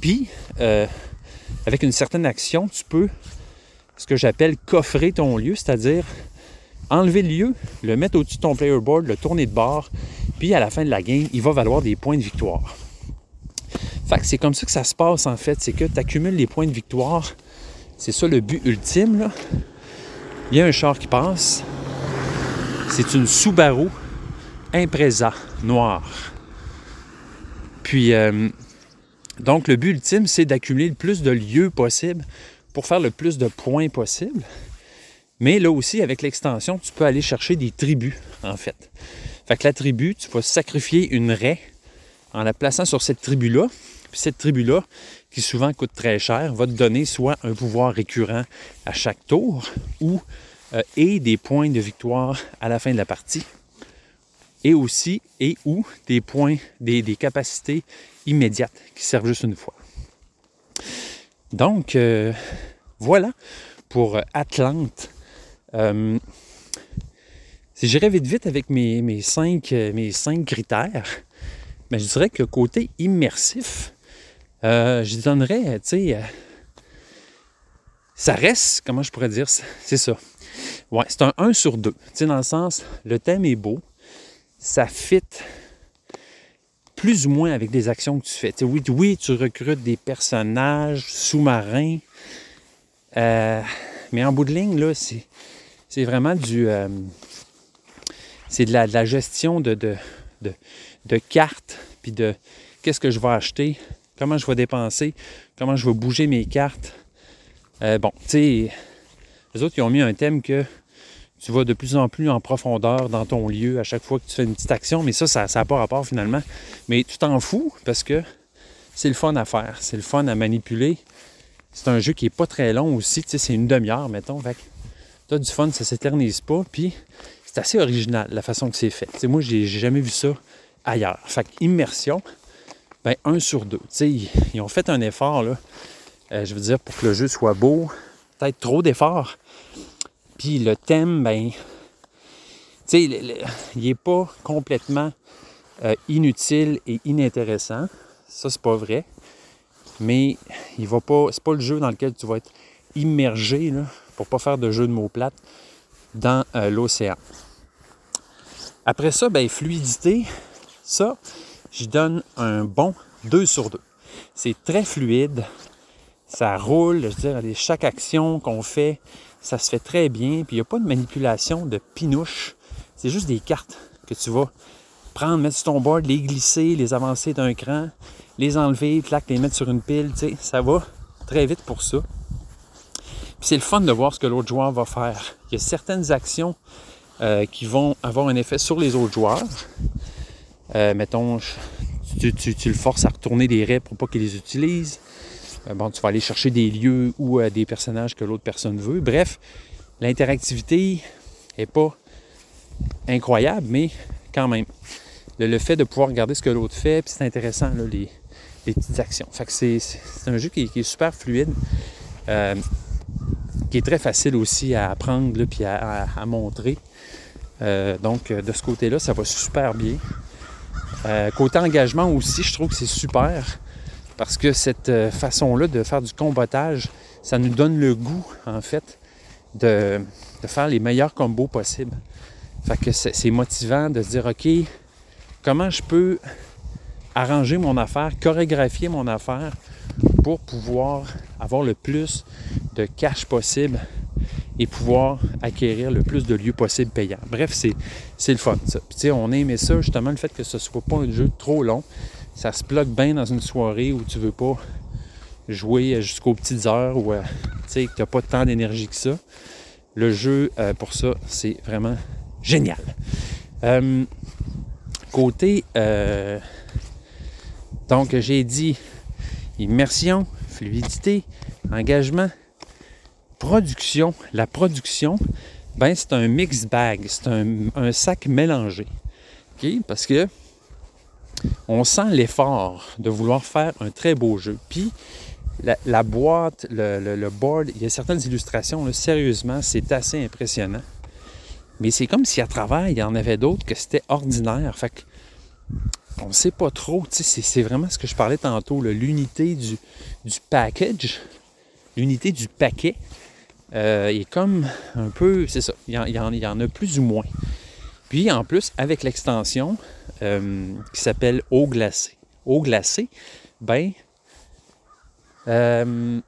Puis, euh, avec une certaine action, tu peux, ce que j'appelle coffrer ton lieu, c'est-à-dire enlever le lieu, le mettre au-dessus de ton player board, le tourner de bord, puis à la fin de la game, il va valoir des points de victoire. Fait que c'est comme ça que ça se passe en fait, c'est que tu accumules les points de victoire. C'est ça le but ultime. Il y a un char qui passe. C'est une Subaru Impreza noire. Puis, euh, donc, le but ultime, c'est d'accumuler le plus de lieux possible pour faire le plus de points possible. Mais là aussi, avec l'extension, tu peux aller chercher des tribus, en fait. Fait que la tribu, tu vas sacrifier une raie en la plaçant sur cette tribu-là. Puis cette tribu-là, qui souvent coûte très cher, va te donner soit un pouvoir récurrent à chaque tour ou euh, et des points de victoire à la fin de la partie. Et aussi, et ou des points, des, capacités immédiates qui servent juste une fois. Donc, euh, voilà pour euh, Atlante. Euh, si j'irais vite vite avec mes, cinq, mes cinq critères, ben, je dirais que côté immersif, je donnerais, tu sais, ça reste, comment je pourrais dire, c'est ça. Ouais, c'est un 1 sur 2. Tu sais, dans le sens, le thème est beau, ça fit plus ou moins avec des actions que tu fais. Oui, oui, tu recrutes des personnages sous-marins, euh, mais en bout de ligne, c'est, vraiment du. euh, c'est de la, gestion de cartes, puis de qu'est-ce que je vais acheter, comment je vais dépenser, comment je vais bouger mes cartes. Euh, bon, tu sais, les autres, ils ont mis un thème que tu vas de plus en plus en profondeur dans ton lieu à chaque fois que tu fais une petite action, mais ça, ça n'a pas rapport finalement. Mais tu t'en fous parce que c'est le fun à faire, c'est le fun à manipuler. C'est un jeu qui est pas très long aussi, tu sais, c'est une demi-heure, mettons. Fait tu as du fun, ça s'éternise pas, puis c'est assez original la façon que c'est fait. Tu sais, moi, j'ai jamais vu ça ailleurs. Fait immersion, ben, un sur deux. Ils ont fait un effort, là, euh, je veux dire, pour que le jeu soit beau, peut-être trop d'efforts. Puis le thème, ben, tu sais, il n'est pas complètement euh, inutile et inintéressant. Ça, c'est pas vrai. Mais il va pas. C'est pas le jeu dans lequel tu vas être immergé, là, pour pas faire de jeu de mots plates, dans euh, l'océan. Après ça, ben, fluidité, ça, je donne un bon 2 sur 2. C'est très fluide, ça roule, je veux dire, chaque action qu'on fait, ça se fait très bien, puis il n'y a pas de manipulation de pinouche, c'est juste des cartes que tu vas prendre, mettre sur ton board, les glisser, les avancer d'un cran, les enlever, les mettre sur une pile, tu sais, ça va très vite pour ça. Puis c'est le fun de voir ce que l'autre joueur va faire. Il y a certaines actions euh, qui vont avoir un effet sur les autres joueurs. Euh, mettons, tu, tu- tu le forces à retourner des raies pour pas qu'il les utilise. Euh, bon, tu vas aller chercher des lieux ou euh, des personnages que l'autre personne veut. Bref, l'interactivité est pas incroyable, mais quand même. Le, fait de pouvoir regarder ce que l'autre fait, puis c'est intéressant, les, petites actions. Fait que c'est, un jeu qui, est- super fluide, euh, qui est très facile aussi à apprendre, puis à, montrer. Donc, de ce côté-là, ça va super bien. Côté engagement aussi, je trouve que c'est super parce que cette euh, façon-là de faire du combattage, ça nous donne le goût, en fait, de, faire les meilleurs combos possibles. Fait que c'est motivant de se dire, OK, comment je peux arranger mon affaire, chorégraphier mon affaire pour pouvoir avoir le plus de cash possible et pouvoir acquérir le plus de lieux possibles payants. Bref, c'est, le fun, ça. Puis, on aimait ça, justement, le fait que ce soit pas un jeu trop long. Ça se bloque bien dans une soirée où tu veux pas jouer jusqu'aux petites heures ou euh, tu sais, tu n'as pas tant d'énergie que ça. Le jeu, euh, pour ça, c'est vraiment génial. Euh, côté, donc j'ai dit immersion, fluidité, engagement, production. La production, ben c'est un mix bag, c'est un, sac mélangé. Parce que on sent l'effort de vouloir faire un très beau jeu. Puis la, boîte, le, board, il y a certaines illustrations, sérieusement, c'est assez impressionnant. Mais c'est comme si à travers, il y en avait d'autres que c'était ordinaire. Fait que on ne sait pas trop. C'est, vraiment ce que je parlais tantôt, l'unité du, package, l'unité du paquet euh, est comme un peu. C'est ça. Il y en a plus ou moins. Puis en plus, avec l'extension euh, qui s'appelle eau glacée. Eau glacée, ben. euh,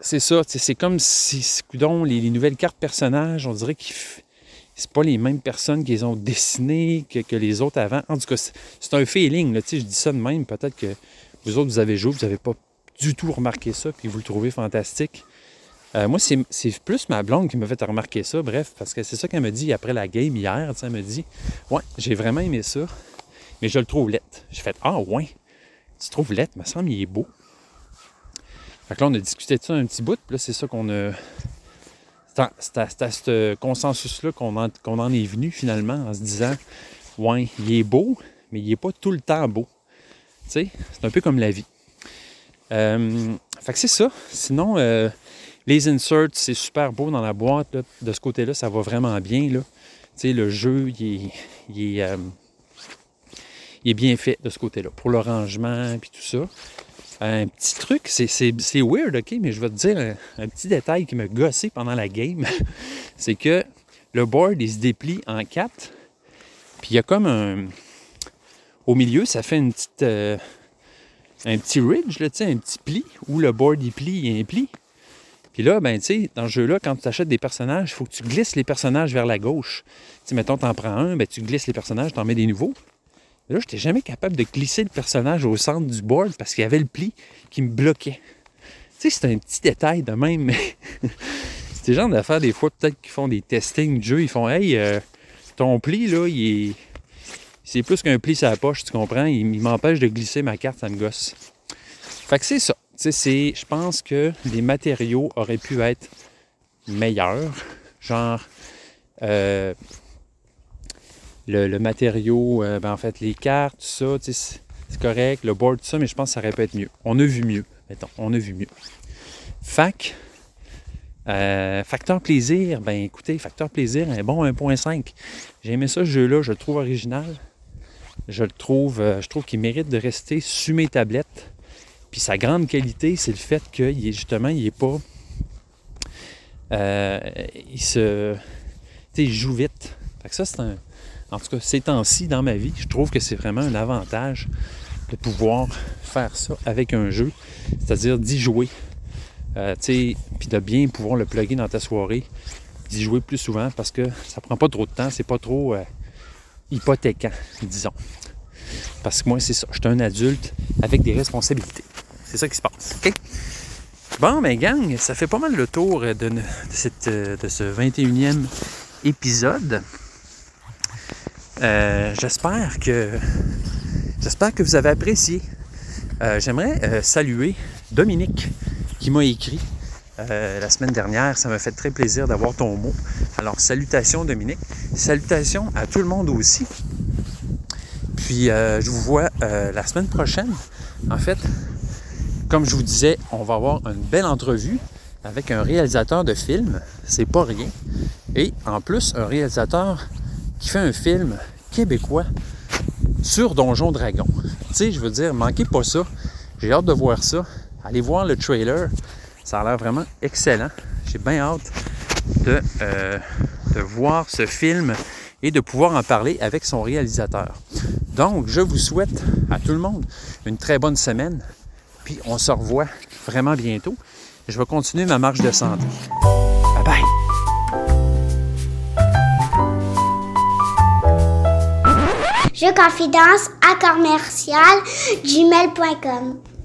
c'est ça, c'est comme si, coudonc, les, les nouvelles cartes personnages, on dirait qu'ils c'est pas les mêmes personnes qui les ont dessinées que, les autres avant. En tout cas, c'est- un feeling, je dis ça de même, peut-être que vous autres, vous avez joué, vous n'avez pas du tout remarqué ça, puis vous le trouvez fantastique. Euh, moi, c'est plus ma blonde qui m'a fait remarquer ça, bref, parce que c'est ça qu'elle me dit après la game hier, elle me dit « Ouais, j'ai vraiment aimé ça, mais je le trouve laid. » J'ai fait « Ah ouais, tu trouves? Il me semble il est beau. » Fait que là, on a discuté de ça un petit bout, puis là, c'est ça qu'on a... C'est à, à- ce consensus-là qu'on en, en est venu finalement en se disant Ouais, il est beau, mais il n'est pas tout le temps beau. Tu sais, c'est un peu comme la vie. Euh, fait que c'est ça. Sinon, euh, les inserts, c'est super beau dans la boîte. De ce côté-là, ça va vraiment bien. Le jeu, euh, il est bien fait de ce côté-là. Pour le rangement puis tout ça. Un petit truc, c'est, weird, OK, mais je vais te dire un, petit détail qui m'a gossé pendant la game. c'est que le board, il se déplie en quatre. Puis il y a comme un. Au milieu, ça fait une petite. euh, un petit ridge, un petit pli où le board il plie, il y a un pli. Puis là, ben, tu sais, dans ce jeu-là, quand tu achètes des personnages, il faut que tu glisses les personnages vers la gauche. Tu mettons, t'en prends un, ben, tu glisses les personnages, t'en mets des nouveaux. Là, je n'étais jamais capable de glisser le personnage au centre du board parce qu'il y avait le pli qui me bloquait. Tu sais, c'est un petit détail de même, mais c'est des gens d'affaires, des fois, peut-être qui font des testings de jeu, ils font Hey, euh, ton pli, là, il est. C'est plus qu'un pli sur la poche, tu comprends? Il m'empêche de glisser ma carte, ça me gosse. Fait que c'est ça. Je pense que les matériaux auraient pu être meilleurs. Genre. euh, le, matériau, euh, ben, en fait, les cartes, tout ça, c'est correct, le board, tout ça, mais je pense que ça aurait pu être mieux. On a vu mieux, mettons, on a vu mieux. Fac, euh, facteur plaisir, ben écoutez, facteur plaisir, un bon 1.5. J'ai aimé ça, ce jeu-là, je le trouve original. Je le trouve, je trouve qu'il mérite de rester sur mes tablettes. Puis sa grande qualité, c'est le fait qu'il est justement, il est pas. euh, il se. Tu il joue vite. Fait que ça, c'est un. En tout cas, ces temps-ci, dans ma vie, je trouve que c'est vraiment un avantage de pouvoir faire ça avec un jeu, c'est-à-dire d'y jouer. Euh, puis de bien pouvoir le plugger dans ta soirée, d'y jouer plus souvent parce que ça prend pas trop de temps, c'est pas trop euh, hypothéquant, disons. Parce que moi, c'est ça, je suis un adulte avec des responsabilités. C'est ça qui se passe, OK? Bon, mais gang, ça fait pas mal le tour de, de cette, de ce 21e épisode. Euh, j'espère que j'espère que vous avez apprécié. Euh, J'aimerais euh, saluer Dominique qui m'a écrit la semaine dernière. Ça m'a fait très plaisir d'avoir ton mot. Alors, salutations Dominique. Salutations à tout le monde aussi. Puis, je vous vois la semaine prochaine. En fait, comme je vous disais, on va avoir une belle entrevue avec un réalisateur de film. C'est pas rien. Et en plus, un réalisateur qui fait un film québécois sur Donjon Dragon. Tu sais, je veux dire, manquez pas ça. J'ai hâte de voir ça. Allez voir le trailer. Ça a l'air vraiment excellent. J'ai bien hâte de, euh, de voir ce film et de pouvoir en parler avec son réalisateur. Donc, je vous souhaite à tout le monde une très bonne semaine. Puis on se revoit vraiment bientôt. Je vais continuer ma marche de santé. Bye bye! Je confidence à commercial gmail.com.